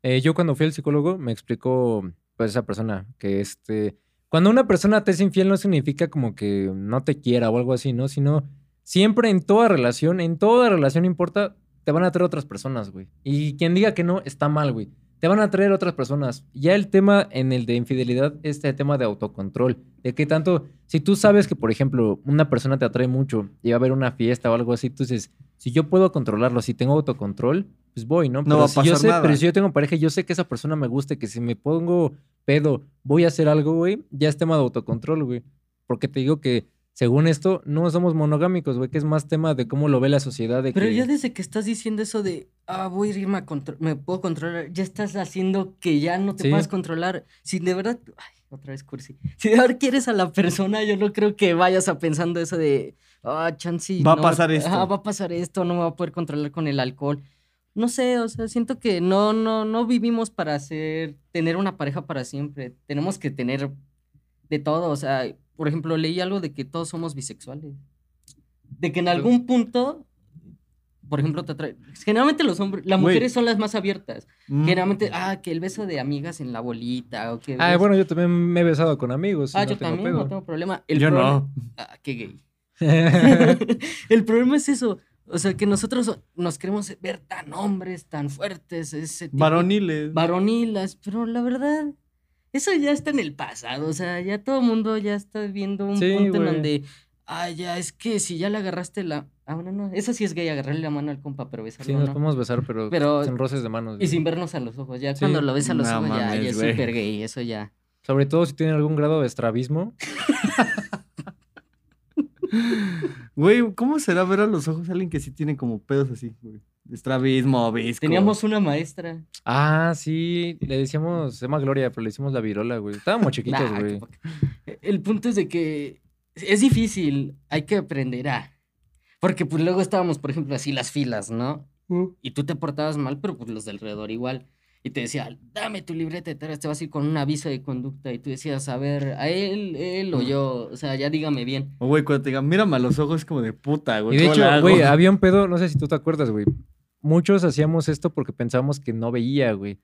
eh, yo cuando fui al psicólogo me explicó pues esa persona que este, cuando una persona te es infiel no significa como que no te quiera o algo así, ¿no? Sino siempre en toda relación, en toda relación importa, te van a traer otras personas, güey. Y quien diga que no, está mal, güey. Te van a traer otras personas. Ya el tema en el de infidelidad es el tema de autocontrol. De que tanto, si tú sabes que, por ejemplo, una persona te atrae mucho y va a haber una fiesta o algo así, tú dices, si yo puedo controlarlo, si tengo autocontrol, pues voy, ¿no? Pero va a si yo pasar sé, nada. pero si yo tengo pareja y yo sé que esa persona me gusta, y que si me pongo pedo, voy a hacer algo, güey, ya es tema de autocontrol, güey. Porque te digo que, según esto, no somos monogámicos, güey, que es más tema de cómo lo ve la sociedad. De Pero que... ya desde que estás diciendo eso de, ah, voy a irme a controlar, me puedo controlar, ya estás haciendo que ya no te Sí. puedas controlar. Si de verdad, ay, otra vez cursi. Si de verdad quieres a la persona, yo no creo que vayas a pensando eso de, ah, chance. Va a no, pasar esto. ajá, va a pasar esto, no me va a poder controlar con el alcohol. No sé, o sea, siento que no, no, no vivimos para hacer, tener una pareja para siempre. Tenemos que tener de todo, o sea, por ejemplo, leí algo de que todos somos bisexuales. De que en algún punto, por ejemplo, te atrae. Generalmente los hombres, las mujeres son las más abiertas. Mm. Generalmente, ah, que el beso de amigas en la bolita, o que. Ah, ves- bueno, yo también me he besado con amigos. Ah, no yo tengo también, pedo. no tengo problema. El Yo problema- no. Ah, qué gay. el problema es eso. O sea, que nosotros nos queremos ver tan hombres, tan fuertes, ese tipo- Varoniles. varonilas, pero la verdad, eso ya está en el pasado, o sea, ya todo el mundo ya está viendo un Sí, punto en güey. donde, ah, ya, es que si ya le agarraste la, ah, bueno, no, eso sí es gay, agarrarle la mano al compa, pero besarlo, Sí, nos ¿no? podemos besar, pero, Pero- sin roces de manos. Y sin vernos a los ojos, ya Sí. cuando lo ves a los No ojos, ya, ya mames, es súper gay, eso ya. Sobre todo si tienen algún grado de estrabismo. Güey, ¿cómo será ver a los ojos a alguien que sí tiene como pedos así, güey? Estrabismo, visco. Teníamos una maestra. Ah, sí, le decíamos, se llama Gloria, pero le decimos la virola, güey. Estábamos chiquitos, Nah, güey. El punto es de que es difícil, hay que aprender a. Porque pues luego estábamos, por ejemplo, así las filas, ¿no? Y tú te portabas mal, pero pues los de alrededor igual. Y te decía, dame tu libreta de tareas, te vas a ir con un aviso de conducta. Y tú decías, a ver, a él, él o yo, o sea, ya dígame bien. O güey, cuando te digan, mírame a los ojos, es como de puta, güey. Y de ¿cómo la hecho, güey, había un pedo, no sé si tú te acuerdas, güey. Muchos hacíamos esto porque pensábamos que no veía, güey.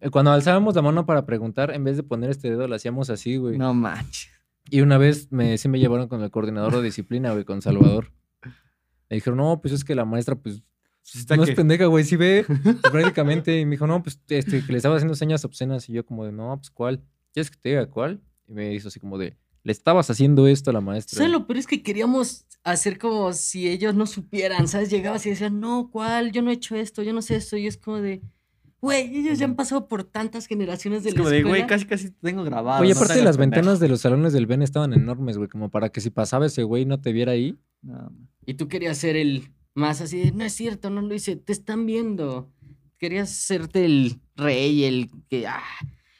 Eh, Cuando alzábamos la mano para preguntar, en vez de poner este dedo, lo hacíamos así, güey. No manches. Y una vez me, sí me llevaron con el coordinador de disciplina, güey, con Salvador. Le dijeron, no, pues es que la maestra, pues, Está no que- es pendeja, güey, sí ve prácticamente. Y me dijo, no, pues, este, que le estaba haciendo señas obscenas. Y yo como de, no, pues, ¿cuál? ¿Quieres que te diga cuál? Y me hizo así como de, le estabas haciendo esto a la maestra. ¿Sabes lo peor es que queríamos hacer como si ellos no supieran, ¿sabes? Llegabas y decían, no, ¿cuál? Yo no he hecho esto, yo no sé esto. Y es como de, Güey, ellos ya han pasado por tantas generaciones de Es la como de, güey, escuela. casi casi tengo grabado. Oye, no aparte las pendejo. ventanas de los salones del Ben estaban enormes, güey, como para que si pasaba ese güey no te viera ahí. No. Y tú querías ser el más así de, no es cierto, no lo hice, te están viendo. Querías serte el rey, el que... Ah.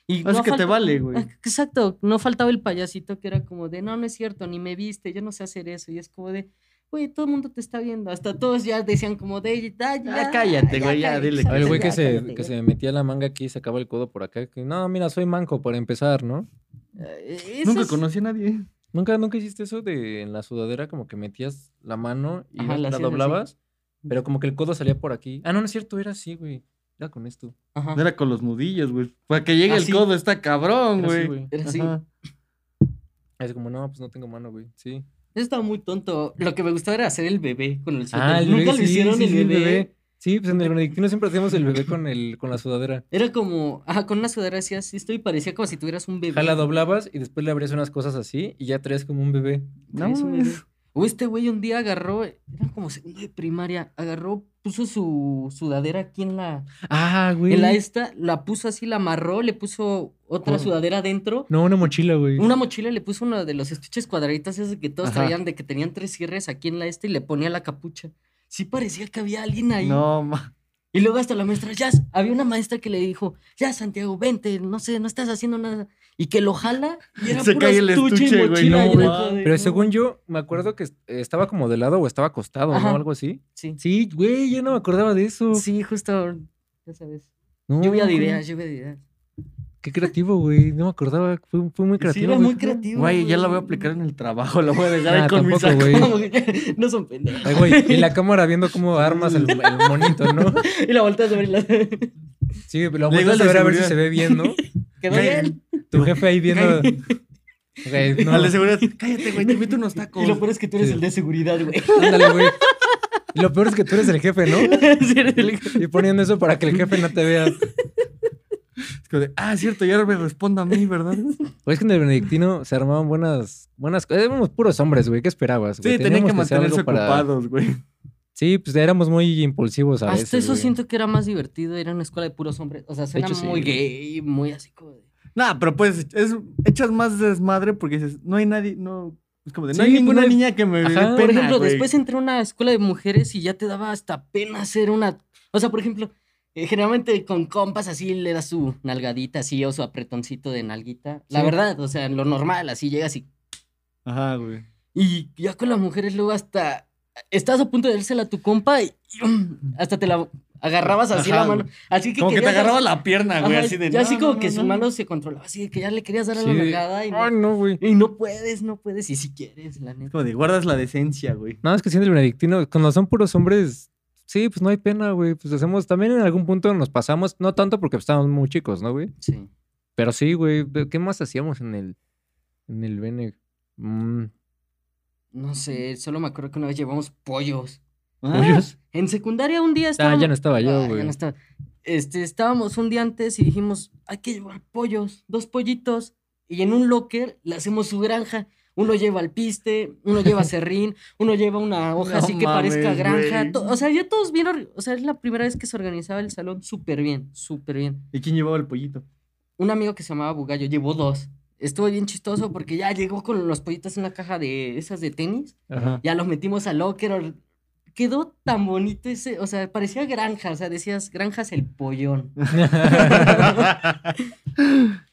Y Así que te vale, güey. Ah, Exacto, no faltaba el payasito que era como de, no, no es cierto, ni me viste, yo no sé hacer eso. Y es como de, güey, todo el mundo te está viendo. Hasta todos ya decían como de, "Ah, Ya cállate, güey, ya, cállate, dile A ver, el güey que ya se, cállate, que güey". se metía la manga aquí y sacaba el codo por acá. Que, no, mira, soy manco para empezar, ¿no? Eh, Nunca es- conocí a nadie. ¿Nunca, nunca hiciste eso de en la sudadera como que metías la mano y Ajá, la, la así. doblabas? Pero como que el codo salía por aquí. Ah, no, no es cierto, era así, güey. Era con esto. Ajá. Era con los nudillos, güey. Para que llegue Ah, el sí. codo está cabrón, Era así, güey. güey. Era así. Ajá. Es como, no, pues no tengo mano, güey. Sí. Eso estaba muy tonto. Lo que me gustaba era hacer el bebé con el suéter. Ah, el Nunca bebé, lo hicieron sí, el sí, bebé. Sí, pues en el benedictino siempre hacíamos el bebé con, el, con la sudadera. Era como, ajá, con una sudadera hacías esto y parecía como si tuvieras un bebé. Ajá, la doblabas y después le abrías unas cosas así y ya traías como un bebé. No, un bebé. O este güey un día agarró, era como segundo de primaria, agarró, puso su sudadera aquí en la, Ah, güey. en la esta, la puso así, la amarró, le puso otra sudadera adentro, No, una mochila, güey. una mochila, le puso uno de los estuches cuadraditos esos que todos Ajá. traían, de que tenían tres cierres aquí en la esta y le ponía la capucha. Sí parecía que había alguien ahí. No, ma. Y luego hasta la maestra, ya, había una maestra que le dijo, ya Santiago, vente, no sé, no estás haciendo nada. Y que lo jala y era Se cae el estuche y güey, mochila, no y era mames. como de, Pero según yo, me acuerdo que est- estaba como de lado o estaba acostado, Ajá. ¿no? Algo así. Sí, Sí, güey, yo no me acordaba de eso. sí, justo, ya sabes. No, Lluvia de ideas, lluvia de ideas. Qué creativo, güey. No me acordaba. Fue, fue muy Sí, creativo. era güey. muy creativo. Güey, ya la voy a aplicar en el trabajo. La voy a dejar Ah, ahí con mi tampoco, saco. que no son pendejos. Ay, güey, y la cámara viendo cómo armas el, el monito, ¿no? Y la volteas a ver y la... Sí, lo al a de ver a ver si se ve bien, ¿no? Quedó bien. Tu jefe ahí viendo. Güey, no. Al de seguridad, cállate, güey, te invito unos tacos. Y lo peor es que tú eres Sí. el de seguridad, güey. Ándale, güey. Y Lo peor es que tú eres el jefe, ¿no? Sí, eres el- Y poniendo eso para que el jefe no te vea. Como de, ah, cierto, ya me responda a mí, ¿verdad? O es que en el Benedictino se armaban buenas, buenas cosas. Éramos puros hombres, güey. ¿Qué esperabas? Sí, tenían que mantenerse algo para- ocupados, güey. Sí, pues éramos muy impulsivos a veces. Hasta eso güey. siento que era más divertido. Era una escuela de puros hombres. O sea, suena hecho, muy gay, muy así como de... Nah, pero pues, es, echas más desmadre porque dices, no hay nadie, no. Es como de, no Sí, hay ninguna no hay- niña que me Ajá. pena, Por ejemplo, güey. después entré a una escuela de mujeres y ya te daba hasta pena hacer una. O sea, por ejemplo, eh, generalmente con compas así le das su nalgadita así o su apretoncito de nalguita. La Sí. verdad, o sea, lo normal, así llegas y. Ajá, güey. Y ya con las mujeres luego hasta. Estás a punto de dársela a tu compa y, hasta te la agarrabas así Ajá, la mano. Así que Como que te dar- agarraba la pierna, güey, Ajá, así de. ya no, así como no, que no, su no. mano se controlaba, así de que ya le querías dar a Sí, la nalgada y no, Ay, no, güey. y no puedes, no puedes, y si quieres, la neta. como de, guardas la decencia, güey. No, es que siendo el benedictino, cuando son puros hombres, sí, pues no hay pena, güey. Pues hacemos, también en algún punto nos pasamos, no tanto porque pues, estábamos muy chicos, ¿no, güey? Sí. Pero sí, güey. ¿de- ¿Qué más hacíamos en el, en el bene? Mm, No sé, solo me acuerdo que una vez llevamos pollos. Ah, ¿pollos? En secundaria un día Ah, estábamos... ya no estaba yo, Ah, ya güey. no estaba. Este, estábamos un día antes y dijimos, hay que llevar pollos, dos pollitos, y en un locker le hacemos su granja. Uno lleva alpiste, uno lleva serrín, uno lleva una hoja No así que parezca granja. O sea, ya todos bien, o sea, es la primera vez que se organizaba el salón súper bien, súper bien. ¿Y quién llevaba el pollito? Un amigo que se llamaba Bugallo llevó dos. Estuvo bien chistoso porque ya llegó con los pollitos en una caja de esas de tenis. Ajá. Ya los metimos al locker. Quedó tan bonito ese, o sea, parecía granja, o sea, decías, granjas el pollón.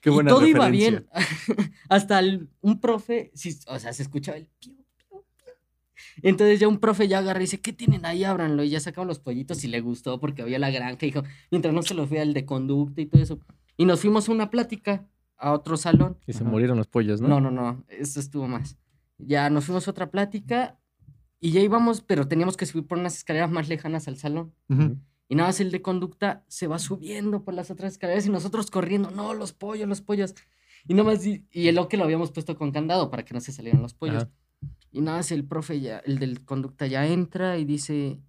Qué y buena todo iba bien. Hasta el- un profe, sí, o sea, se escuchaba el piu, piu, piu. Entonces ya un profe ya agarra y dice, ¿qué tienen ahí? Ábranlo. Y ya sacaron los pollitos y le gustó porque había la granja. Y dijo, mientras no se los vea el de conducta y todo eso. Y nos fuimos a una plática a otro salón. Y se Ajá. murieron los pollos, ¿no? No, no, no, eso estuvo más. Ya nos fuimos a otra plática y ya íbamos, pero teníamos que subir por unas escaleras más lejanas al salón. Ujú. Y nada más el de conducta se va subiendo por las otras escaleras y nosotros corriendo, no, los pollos, los pollos. Y nada más, y el lo que lo habíamos puesto con candado para que no se salieran los pollos. Ajá. Y nada más el profe ya, el del conducta ya entra y dice,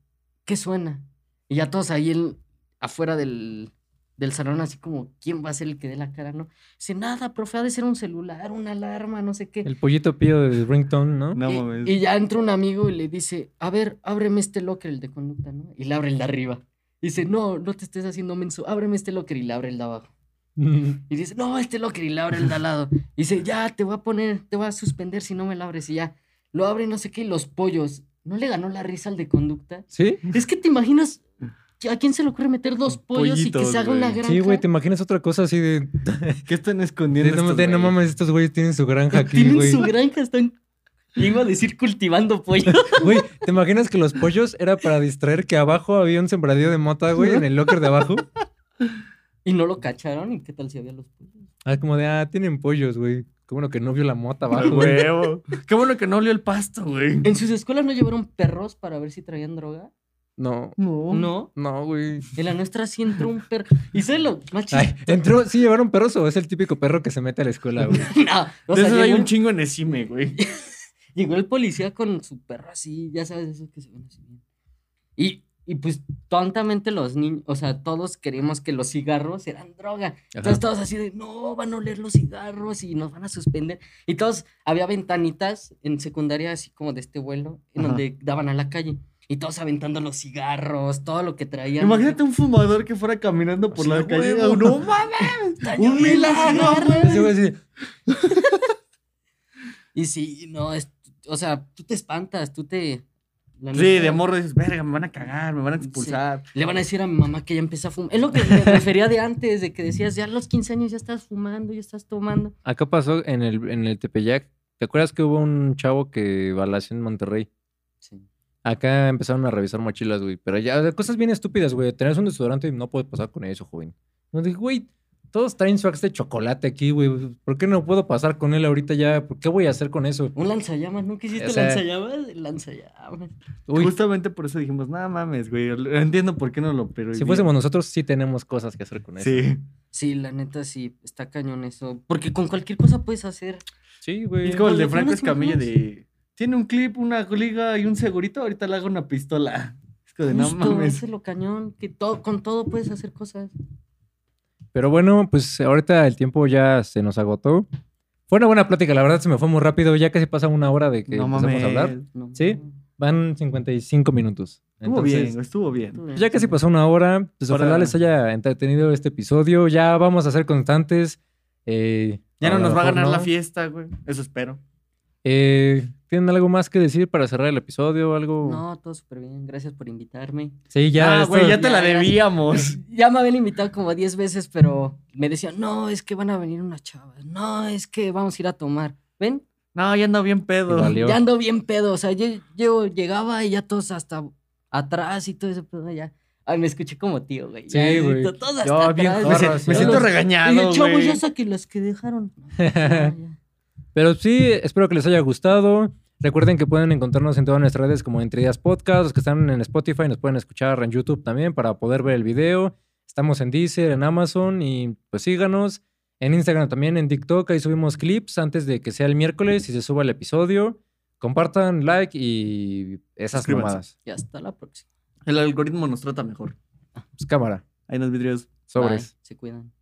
¿qué suena? Y ya todos ahí en- afuera del, del salón, así como, ¿quién va a ser el que dé la cara, no? Dice, nada, profe, ha de ser un celular, una alarma, no sé qué. El pollito pío del ringtone, ¿no? No y, mames. y ya entra un amigo y le dice, a ver, ábreme este locker, el de conducta, ¿no? Y le abre el de arriba. Dice, no, no te estés haciendo menso, ábreme este locker y le abre el de abajo. Y dice, no, este locker y le abre el de al lado. Y dice, ya, te voy a poner, te voy a suspender si no me lo abres. Y ya, lo abre no sé qué, y los pollos. ¿No le ganó la risa al de conducta? ¿Sí? Es que te imaginas, ¿a quién se le ocurre meter dos pollos y que se haga una granja? Sí, güey, te imaginas otra cosa así de. ¿Qué están escondiendo? no, estos de, no mames, estos güeyes tienen su granja aquí, Tienen güey. su granja, están... Iba a decir cultivando pollo. Güey, ¿te imaginas que los pollos era para distraer que abajo había un sembradío de mota, güey, en el locker de abajo? y no lo cacharon. ¿Y qué tal si había los pollos? Ah, como de, ah, tienen pollos, güey. Qué bueno que no vio la mota abajo, güey. huevo. Qué bueno que no olió el pasto, güey. ¿En sus escuelas no llevaron perros para ver si traían droga? No, No. No. no, güey. En la nuestra sí entró un perro. ¿Y sabes lo más Ay, chistoso? entró, sí llevaron perros o es el típico perro que se mete a la escuela, güey. No, o De sea, hay un chingo en Esime, güey. llegó el policía con su perro así, ya sabes, esos que se ven así. Y, y pues tontamente los niños, o sea, todos queríamos que los cigarros eran droga. Entonces Ajá. todos así de, no, van a oler los cigarros y nos van a suspender. Y todos, había ventanitas en secundaria así como de este vuelo, en Ajá. donde daban a la calle. Y todos aventando los cigarros, todo lo que traían. Imagínate un fumador que fuera caminando por la calle. huevo. No mames. Un milagro, güey Y sí, no, es, o sea, tú te espantas, tú te... la Sí, neta, de morro dices, verga, me van a cagar, me van a expulsar. Le van a decir a mi mamá que ya empieza a fumar. Es lo que me refería de antes, de que decías, ya a los 15 años ya estás fumando, ya estás tomando. Acá pasó en el, en el Tepeyac. ¿Te acuerdas que hubo un chavo que balació en Monterrey? Sí. Acá empezaron a revisar mochilas, güey. Pero ya, cosas bien estúpidas, güey. Tenés un desodorante y no puedes pasar con eso, joven. No dije, güey, todos traen su axe de chocolate aquí, güey. ¿Por qué no puedo pasar con él ahorita ya? ¿Por qué voy a hacer con eso? Un lanzallamas, ¿no quisiste O sea- lanzallamas? Lanzallamas. Uy, Justamente por eso dijimos, nada mames, güey. Entiendo por qué no lo pero si fuésemos nosotros, sí tenemos cosas que hacer con eso. Sí. Sí, la neta sí, está cañón eso. Porque con cualquier cosa puedes hacer. Sí, güey. Es como el de Franco Escamilla de. Tiene un clip, una liga y un segurito. Ahorita le hago una pistola. Es como de no mames. ese es lo cañón, que todo, con todo puedes hacer cosas. Pero bueno, pues ahorita el tiempo ya se nos agotó. Fue una buena plática, la verdad se me fue muy rápido. Ya casi pasa una hora de que No empezamos mames. a hablar. No, Sí. Van 55 minutos. Estuvo Entonces, bien, estuvo bien. Ya casi pasó una hora. Pues ojalá les haya entretenido este episodio. Ya vamos a ser constantes. Eh, Ya no nos va a ganar la fiesta, güey. Eso espero. Eh, ¿Tienen algo más que decir para cerrar el episodio? ¿Algo? No, todo súper bien. Gracias por invitarme. Sí, ya. ah, güey, ya te la ya. debíamos. Ya me habían invitado como 10 veces, pero me decían, no, es que van a venir unas chavas. No, es que vamos a ir a tomar. ¿Ven? No, ya ando bien pedo. Ya ando bien pedo. O sea, yo, yo llegaba y ya todos hasta atrás y todo ese pedo ya. Ay, me escuché como tío, güey. Sí, Ya, güey. to- Todos Yo hasta bien atrás. Me, sí. siento Todos- regañado, Dije, chavos, güey. ya saquen las que dejaron. No, ya, ya. Pero sí, espero que les haya gustado. Recuerden que pueden encontrarnos en todas nuestras redes como Entre Días Podcast. Los que están en Spotify nos pueden escuchar en YouTube también para poder ver el video. Estamos en Deezer, en Amazon y pues síganos. En Instagram también, en TikTok. Ahí subimos clips antes de que sea el miércoles y se suba el episodio. Compartan, like y esas mamadas. Y hasta la próxima. El algoritmo nos trata mejor. Pues cámara, Ahí nos vidrios. sobres. Bye, Se cuidan.